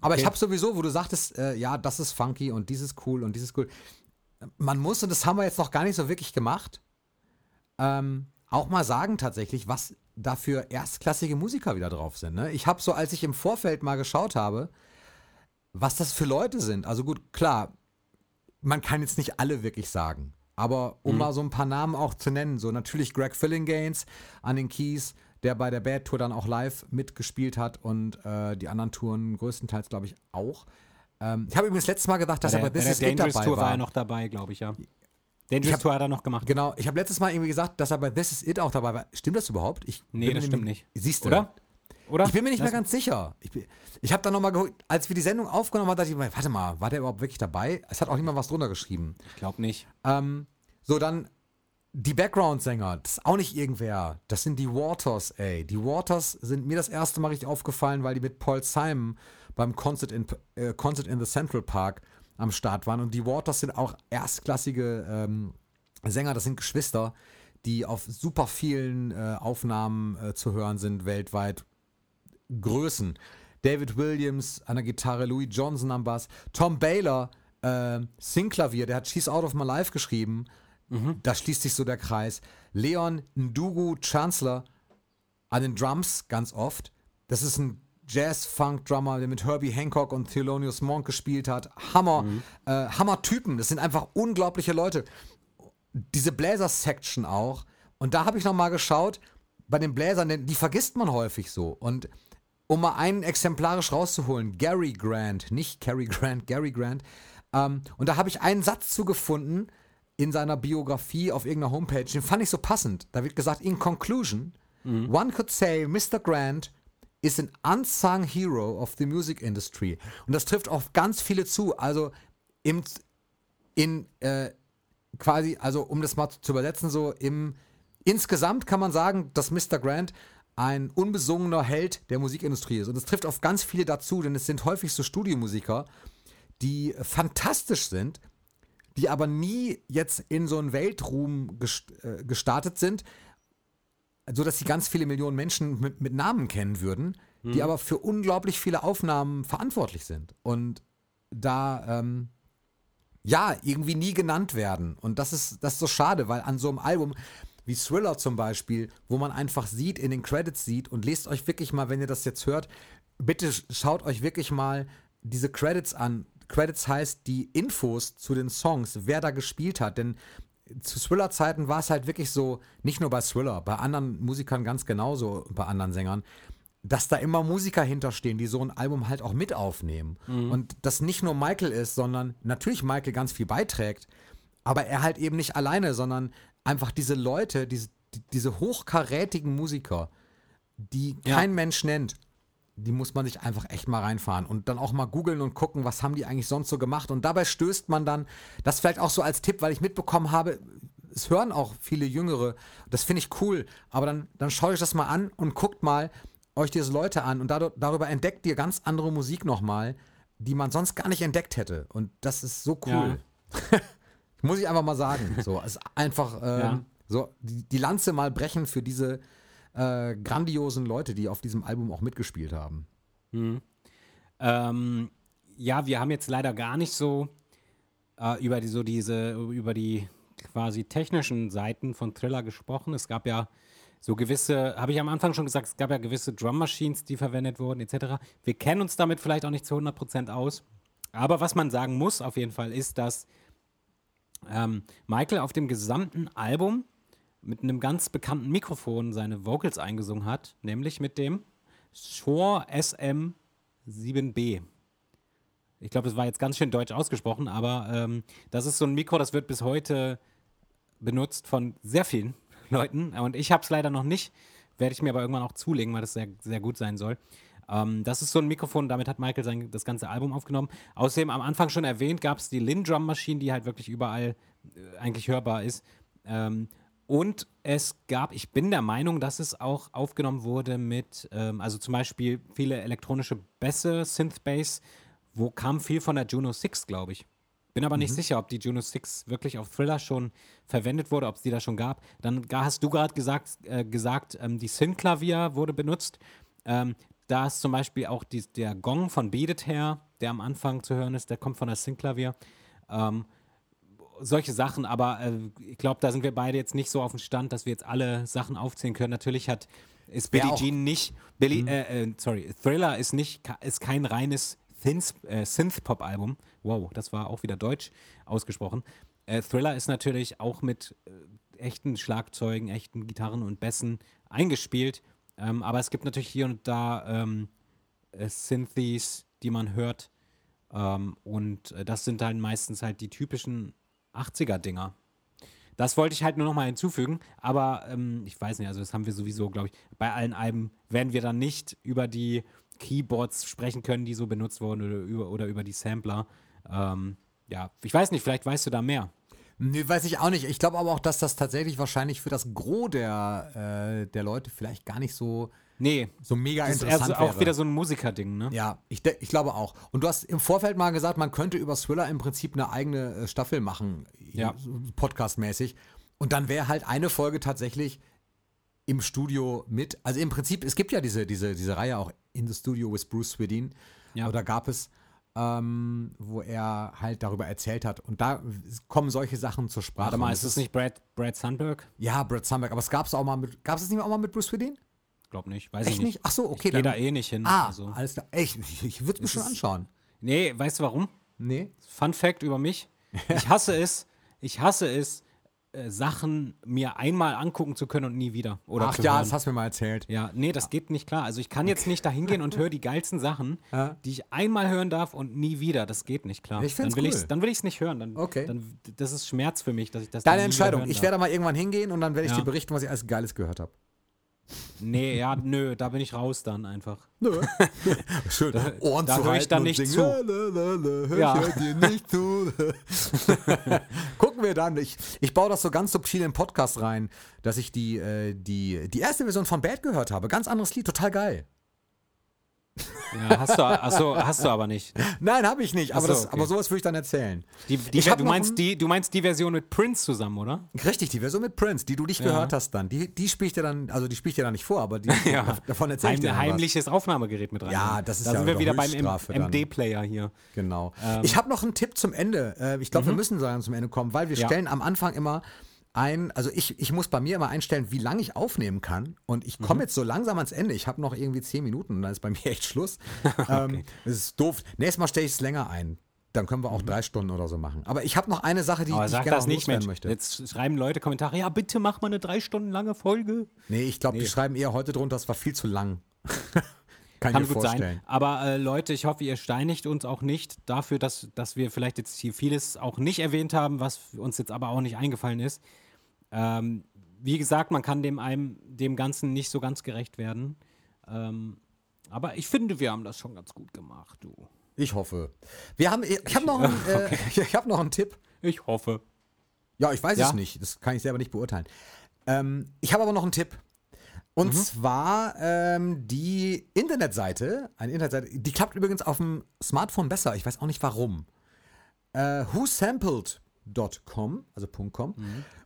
Aber ich Mhm. Okay. habe sowieso, wo du sagtest, äh, ja, das ist funky und dieses cool und dieses cool. Man muss, und das haben wir jetzt noch gar nicht so wirklich gemacht, ähm, auch mal sagen tatsächlich, was da für erstklassige Musiker wieder drauf sind. Ne? Ich habe so, als ich im Vorfeld mal geschaut habe, was das für Leute sind. Also gut, klar, man kann jetzt nicht alle wirklich sagen. Aber um mal so ein paar Namen auch zu nennen, so natürlich Greg Fillinganes an den Keys, der bei der Bad Tour dann auch live mitgespielt hat und äh, die anderen Touren größtenteils, glaube ich, auch. Ähm, ich habe übrigens letztes Mal gedacht, dass Bei er der, bei This Is der It dabei Tour war war. er noch dabei, glaube ich, ja. Dangerous hab- Tour hat er noch gemacht. Genau, ich habe letztes Mal irgendwie gesagt, dass er bei This Is It auch dabei war. Stimmt das überhaupt? Ich Nee, das stimmt nicht. Siehst du? Oder? oder? Ich bin mir nicht Lass- mehr ganz sicher. Ich, bin- ich habe dann nochmal geguckt, als wir die Sendung aufgenommen haben, dachte ich mir, warte mal, war der überhaupt wirklich dabei? Es hat auch niemand was drunter geschrieben. Ich glaube nicht. Ähm, so, dann die Background-Sänger, das ist auch nicht irgendwer. Das sind die Waters, ey. Die Waters sind mir das erste Mal richtig aufgefallen, weil die mit Paul Simon beim Concert in, äh, Concert in the Central Park am Start waren. Und die Waters sind auch erstklassige ähm, Sänger, das sind Geschwister, die auf super vielen äh, Aufnahmen äh, zu hören sind weltweit. Größen. David Williams an der Gitarre, Louis Johnson am Bass, Tom Baylor, äh, Singklavier, der hat She's Out of My Life geschrieben. Da schließt sich so der Kreis. Leon Ndugu Chancellor an den Drums ganz oft. Das ist ein Jazz-Funk-Drummer, der mit Herbie Hancock und Thelonious Monk gespielt hat. Hammer, äh, Hammer-Typen. Das sind einfach unglaubliche Leute. Diese Bläser-Section auch. Und da habe ich nochmal geschaut, bei den Bläsern, denn die vergisst man häufig so. Und um mal einen exemplarisch rauszuholen, Gary Grant, nicht Cary Grant, Gary Grant. Ähm, und da habe ich einen Satz zugefunden in seiner Biografie auf irgendeiner Homepage, den fand ich so passend. Da wird gesagt, in conclusion, one could say Mr. Grant is an unsung hero of the music industry. Und das trifft auf ganz viele zu. Also im, in äh, quasi, also um das mal zu übersetzen, so im insgesamt kann man sagen, dass Mr. Grant ein unbesungener Held der Musikindustrie ist. Und das trifft auf ganz viele dazu, denn es sind häufig so Studiomusiker, die fantastisch sind, die aber nie jetzt in so einen Weltruhm äh, gestartet sind, so dass sie ganz viele Millionen Menschen mit, mit Namen kennen würden, die aber für unglaublich viele Aufnahmen verantwortlich sind und da ähm, ja irgendwie nie genannt werden. Und das ist, das ist so schade, weil an so einem Album wie Thriller zum Beispiel, wo man einfach sieht, in den Credits sieht und lest euch wirklich mal, wenn ihr das jetzt hört, bitte schaut euch wirklich mal diese Credits an. Credits heißt die Infos zu den Songs, wer da gespielt hat. Denn zu Thriller-Zeiten war es halt wirklich so, nicht nur bei Thriller, bei anderen Musikern ganz genauso, bei anderen Sängern, dass da immer Musiker hinterstehen, die so ein Album halt auch mit aufnehmen. Und das nicht nur Michael ist, sondern natürlich Michael ganz viel beiträgt, aber er halt eben nicht alleine, sondern einfach diese Leute, diese, die- diese hochkarätigen Musiker, die Ja. kein Mensch nennt, die muss man sich einfach echt mal reinfahren und dann auch mal googeln und gucken, was haben die eigentlich sonst so gemacht. Und dabei stößt man dann, das vielleicht auch so als Tipp, weil ich mitbekommen habe, es hören auch viele Jüngere, das finde ich cool, aber dann, dann schaut euch das mal an und guckt mal euch diese Leute an und dadurch, darüber entdeckt ihr ganz andere Musik nochmal, die man sonst gar nicht entdeckt hätte. Und das ist so cool. *laughs* Muss ich einfach mal sagen. So, es ist einfach ähm, Ja. so die, die Lanze mal brechen für diese äh, grandiosen Leute, die auf diesem Album auch mitgespielt haben. Ähm, ja, wir haben jetzt leider gar nicht so äh, über die, so diese, über die quasi technischen Seiten von Thriller gesprochen. Es gab ja so gewisse, habe ich am Anfang schon gesagt, es gab ja gewisse Drum Machines, die verwendet wurden, etc. Wir kennen uns damit vielleicht auch nicht zu 100% aus. Aber was man sagen muss auf jeden Fall ist, dass ähm, Michael auf dem gesamten Album mit einem ganz bekannten Mikrofon seine Vocals eingesungen hat, nämlich mit dem Shure SM7B. Ich glaube, das war jetzt ganz schön deutsch ausgesprochen, aber ähm, das ist so ein Mikro, das wird bis heute benutzt von sehr vielen *laughs* Leuten. Und ich habe es leider noch nicht, werde ich mir aber irgendwann auch zulegen, weil das sehr, sehr gut sein soll. Ähm, das ist so ein Mikrofon, damit hat Michael sein, das ganze Album aufgenommen. Außerdem, am Anfang schon erwähnt, gab es die Lin Drum Maschine, die halt wirklich überall äh, eigentlich hörbar ist. Ähm, und es gab, ich bin der Meinung, dass es auch aufgenommen wurde mit, ähm, also zum Beispiel viele elektronische Bässe, Synth-Bass, wo kam viel von der Juno 6, glaube ich. Bin aber nicht sicher, ob die Juno 6 wirklich auf Thriller schon verwendet wurde, ob es die da schon gab. Dann hast du gerade gesagt, äh, gesagt ähm, die Synth-Klavier wurde benutzt. Ähm, da ist zum Beispiel auch die, der Gong von Beat It her, der am Anfang zu hören ist, der kommt von der Synth-Klavier. Ähm, solche Sachen, aber äh, ich glaube, da sind wir beide jetzt nicht so auf dem Stand, dass wir jetzt alle Sachen aufzählen können. Natürlich hat ist Billie Jean nicht, Billy, äh, äh, sorry, Thriller ist nicht, ist kein reines äh, Synth-Pop-Album. Wow, das war auch wieder deutsch ausgesprochen. Äh, Thriller ist natürlich auch mit echten Schlagzeugen, echten Gitarren und Bässen eingespielt, ähm, aber es gibt natürlich hier und da ähm, äh, Synthes, die man hört. Ähm, und äh, das sind dann meistens halt die typischen 80er-Dinger. Das wollte ich halt nur noch mal hinzufügen, aber ähm, ich weiß nicht, also das haben wir sowieso, glaube ich, bei allen Alben werden wir dann nicht über die Keyboards sprechen können, die so benutzt wurden oder über, oder über die Sampler. Ähm, ja, ich weiß nicht, vielleicht weißt du da mehr. Nee, weiß ich auch nicht. Ich glaube aber auch, dass das tatsächlich wahrscheinlich für das Gros der, äh, der Leute vielleicht gar nicht so, Nee, so mega das ist interessant eher so, auch wäre. wieder so ein Musikerding, ne? Ja, ich, ich glaube auch. Und du hast im Vorfeld mal gesagt, man könnte über Thriller im Prinzip eine eigene äh, Staffel machen, Ja. so podcastmäßig. Und dann wäre halt eine Folge tatsächlich im Studio mit. Also im Prinzip, es gibt ja diese, diese, diese Reihe auch In the Studio with Bruce Swedin. Ja. Oder gab es, ähm, wo er halt darüber erzählt hat. Und da kommen solche Sachen zur Sprache. Warte mal, ist es nicht Brad, Brad Sandberg? Ja, Brad Sandberg. Aber es gab es auch mal mit. Gab es es nicht auch mal mit Bruce Swedin? Glaub nicht, weiß Echt ich nicht. nicht? Ach so, okay. Ich gehe da eh nicht hin. Ah, also. alles klar. Echt, ich, ich würde es mir schon anschauen. Nee, weißt du warum? Nee? Fun Fact über mich. Ich hasse es, ich hasse es, äh, Sachen mir einmal angucken zu können und nie wieder. Oder Ach ja, hören. das hast du mir mal erzählt. Ja, nee, das geht nicht klar. Also ich kann jetzt nicht dahin gehen und höre die geilsten Sachen, *laughs* Ja. die ich einmal hören darf und nie wieder. Das geht nicht klar. Ich find's dann will cool. dann will ich es nicht hören. Dann, Okay. Dann, das ist Schmerz für mich, dass ich das Deine Entscheidung. Ich werde mal irgendwann hingehen und dann werde ich Ja. dir berichten, was ich alles Geiles gehört habe. Nee, ja, nö, da bin ich raus dann einfach. Nö. *laughs* Schön. Ohren da zu höre ich dann nicht singen. zu. La, la, la, hör Ja. ich dir nicht zu. *laughs* Gucken wir dann. Ich, ich baue das so ganz subtil in den Podcast rein, dass ich die, äh, die, die erste Version von Bad gehört habe. Ganz anderes Lied, total geil. Ja, hast du, achso, hast du aber nicht. Nein, habe ich nicht. Aber, so, das, okay. aber sowas würde ich dann erzählen. Die, die, du, meinst ein- die, du meinst die Version mit Prince zusammen, oder? Richtig, die Version mit Prince, die du nicht Ja. gehört hast dann. Die, die spiele ich dir dann, also die spiele ich dir dann nicht vor, aber die, *laughs* davon erzähle ich dir was. heimliches Aufnahmegerät mit rein. Ja, das ist da ja sind wir wieder beim. MD-Player hier. Genau. Ähm. ich habe noch einen Tipp zum Ende. Äh, ich glaube, wir müssen sagen zum Ende kommen, weil wir Ja. stellen am Anfang immer ein, also ich, ich muss bei mir immer einstellen, wie lange ich aufnehmen kann. Und ich komme jetzt so langsam ans Ende. Ich habe noch irgendwie zehn Minuten und dann ist bei *laughs* mir echt Schluss. *laughs* ähm, das ist doof. Nächstes Mal stelle ich es länger ein. Dann können wir auch drei Stunden oder so machen. Aber ich habe noch eine Sache, die, Aber die ich gerne das nicht, Mensch. möchte. Jetzt schreiben Leute Kommentare, ja, bitte mach mal eine drei Stunden lange Folge. Nee, ich glaube, die Nee. schreiben eher heute drunter, es war viel zu lang. *laughs* Kann, Kann gut vorstellen. sein. Aber äh, Leute, ich hoffe, ihr steinigt uns auch nicht dafür, dass, dass wir vielleicht jetzt hier vieles auch nicht erwähnt haben, was uns jetzt aber auch nicht eingefallen ist. Ähm, wie gesagt, man kann dem einem, dem Ganzen nicht so ganz gerecht werden. Ähm, aber ich finde, wir haben das schon ganz gut gemacht, du. Ich hoffe. Wir haben, ich habe noch, einen, *laughs* äh, *laughs* ich hab noch einen Tipp. Ich hoffe. Ja, ich weiß Ja? es nicht. Das kann ich selber nicht beurteilen. Ähm, ich habe aber noch einen Tipp. Und zwar ähm, die Internetseite, eine Internetseite, die klappt übrigens auf dem Smartphone besser. Ich weiß auch nicht warum. Äh, whosampled.com, also .com.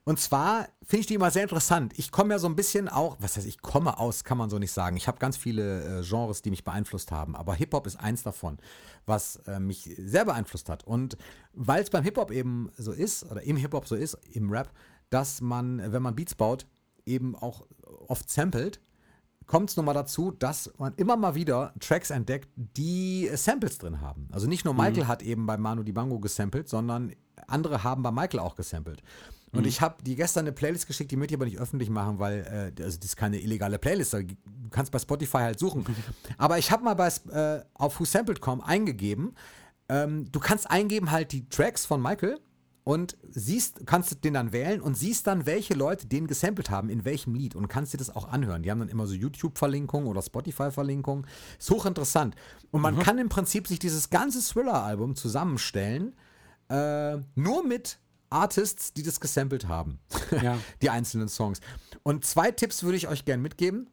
Und zwar finde ich die immer sehr interessant. Ich komme ja so ein bisschen auch, was heißt, ich komme aus, kann man so nicht sagen. Ich habe ganz viele äh, Genres, die mich beeinflusst haben, aber Hip-Hop ist eins davon, was äh, mich sehr beeinflusst hat. Und weil es beim Hip-Hop eben so ist, oder im Hip-Hop so ist, im Rap, dass man, wenn man Beats baut, eben auch oft samplet, kommt es nochmal dazu, dass man immer mal wieder Tracks entdeckt, die Samples drin haben. Also nicht nur Michael hat eben bei Manu Dibango gesampelt, sondern andere haben bei Michael auch gesampelt. Und ich habe die gestern eine Playlist geschickt, die möchte ich aber nicht öffentlich machen, weil äh, also das ist keine illegale Playlist. Du kannst bei Spotify halt suchen. *laughs* aber ich habe mal bei, äh, auf whosampled.com eingegeben, ähm, du kannst eingeben halt die Tracks von Michael und siehst, kannst den dann wählen und siehst dann, welche Leute den gesampelt haben, in welchem Lied und kannst dir das auch anhören. Die haben dann immer so YouTube-Verlinkungen oder Spotify-Verlinkungen. Ist hochinteressant. Und man kann im Prinzip sich dieses ganze Thriller-Album zusammenstellen, äh, nur mit Artists, die das gesampelt haben. *laughs* Ja. die einzelnen Songs. Und zwei Tipps würde ich euch gern mitgeben.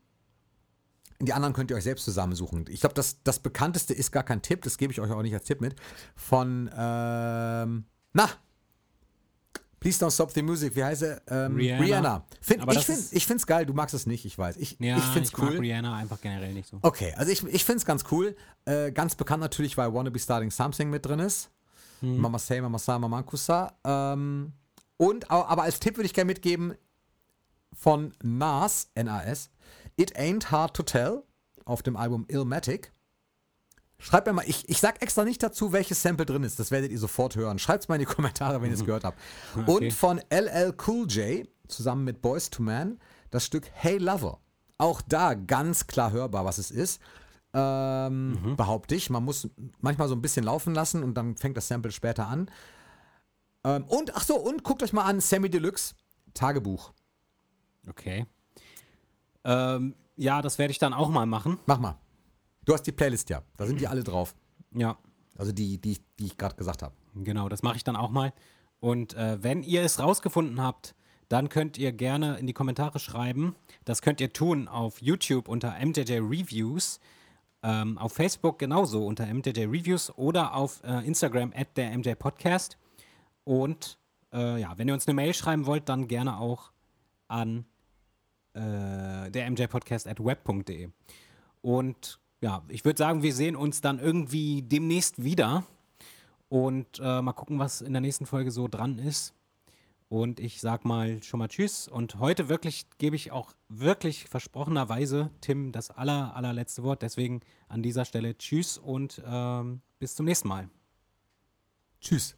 Die anderen könnt ihr euch selbst zusammensuchen. Ich glaube, das, das bekannteste ist gar kein Tipp, das gebe ich euch auch nicht als Tipp mit. Von, ähm, na, Please Don't Stop the Music, wie heißt er? Ähm, Rihanna. Rihanna. Find, ich finde ich find's geil, du magst es nicht, ich weiß. Ich, Ja, ich finde es mag cool. Rihanna einfach generell nicht so. Okay, also ich, ich finde es ganz cool. Äh, ganz bekannt natürlich, weil Wanna Be Starting Something mit drin ist. Mama Say, Mama Sa, Mama Kusa. Ähm, und, aber als Tipp würde ich gerne mitgeben von Nas, N-A-S, It Ain't Hard to Tell auf dem Album Illmatic. Schreibt mir mal, ich, ich sag extra nicht dazu, welches Sample drin ist. Das werdet ihr sofort hören. Schreibt es mal in die *laughs* Kommentare, wenn ihr es gehört habt. Und von LL Cool J zusammen mit Boys to Man das Stück Hey Lover. Auch da ganz klar hörbar, was es ist. Ähm, Behaupte ich. Man muss manchmal so ein bisschen laufen lassen und dann fängt das Sample später an. Ähm, und ach so, und guckt euch mal an Sammy Deluxe Tagebuch. Okay. Ähm, ja, das werde ich dann auch mal machen. Mach mal. Du hast die Playlist ja. Da sind die alle drauf. Ja, Also die, die, die ich gerade gesagt habe. genau, das mache ich dann auch mal. Und äh, wenn ihr es rausgefunden habt, dann könnt ihr gerne in die Kommentare schreiben. Das könnt ihr tun auf YouTube unter MJJ Reviews, ähm, auf Facebook genauso unter MJJ Reviews oder auf äh, Instagram at der MJ Podcast. Und äh, ja, wenn ihr uns eine Mail schreiben wollt, dann gerne auch an äh, der MJ Podcast at web.de. Und ja, ich würde sagen, wir sehen uns dann irgendwie demnächst wieder und äh, mal gucken, was in der nächsten Folge so dran ist. Und ich sag mal schon mal Tschüss. Und heute wirklich gebe ich auch wirklich versprochenerweise Tim das aller, allerletzte Wort. Deswegen an dieser Stelle Tschüss und ähm, bis zum nächsten Mal. Tschüss.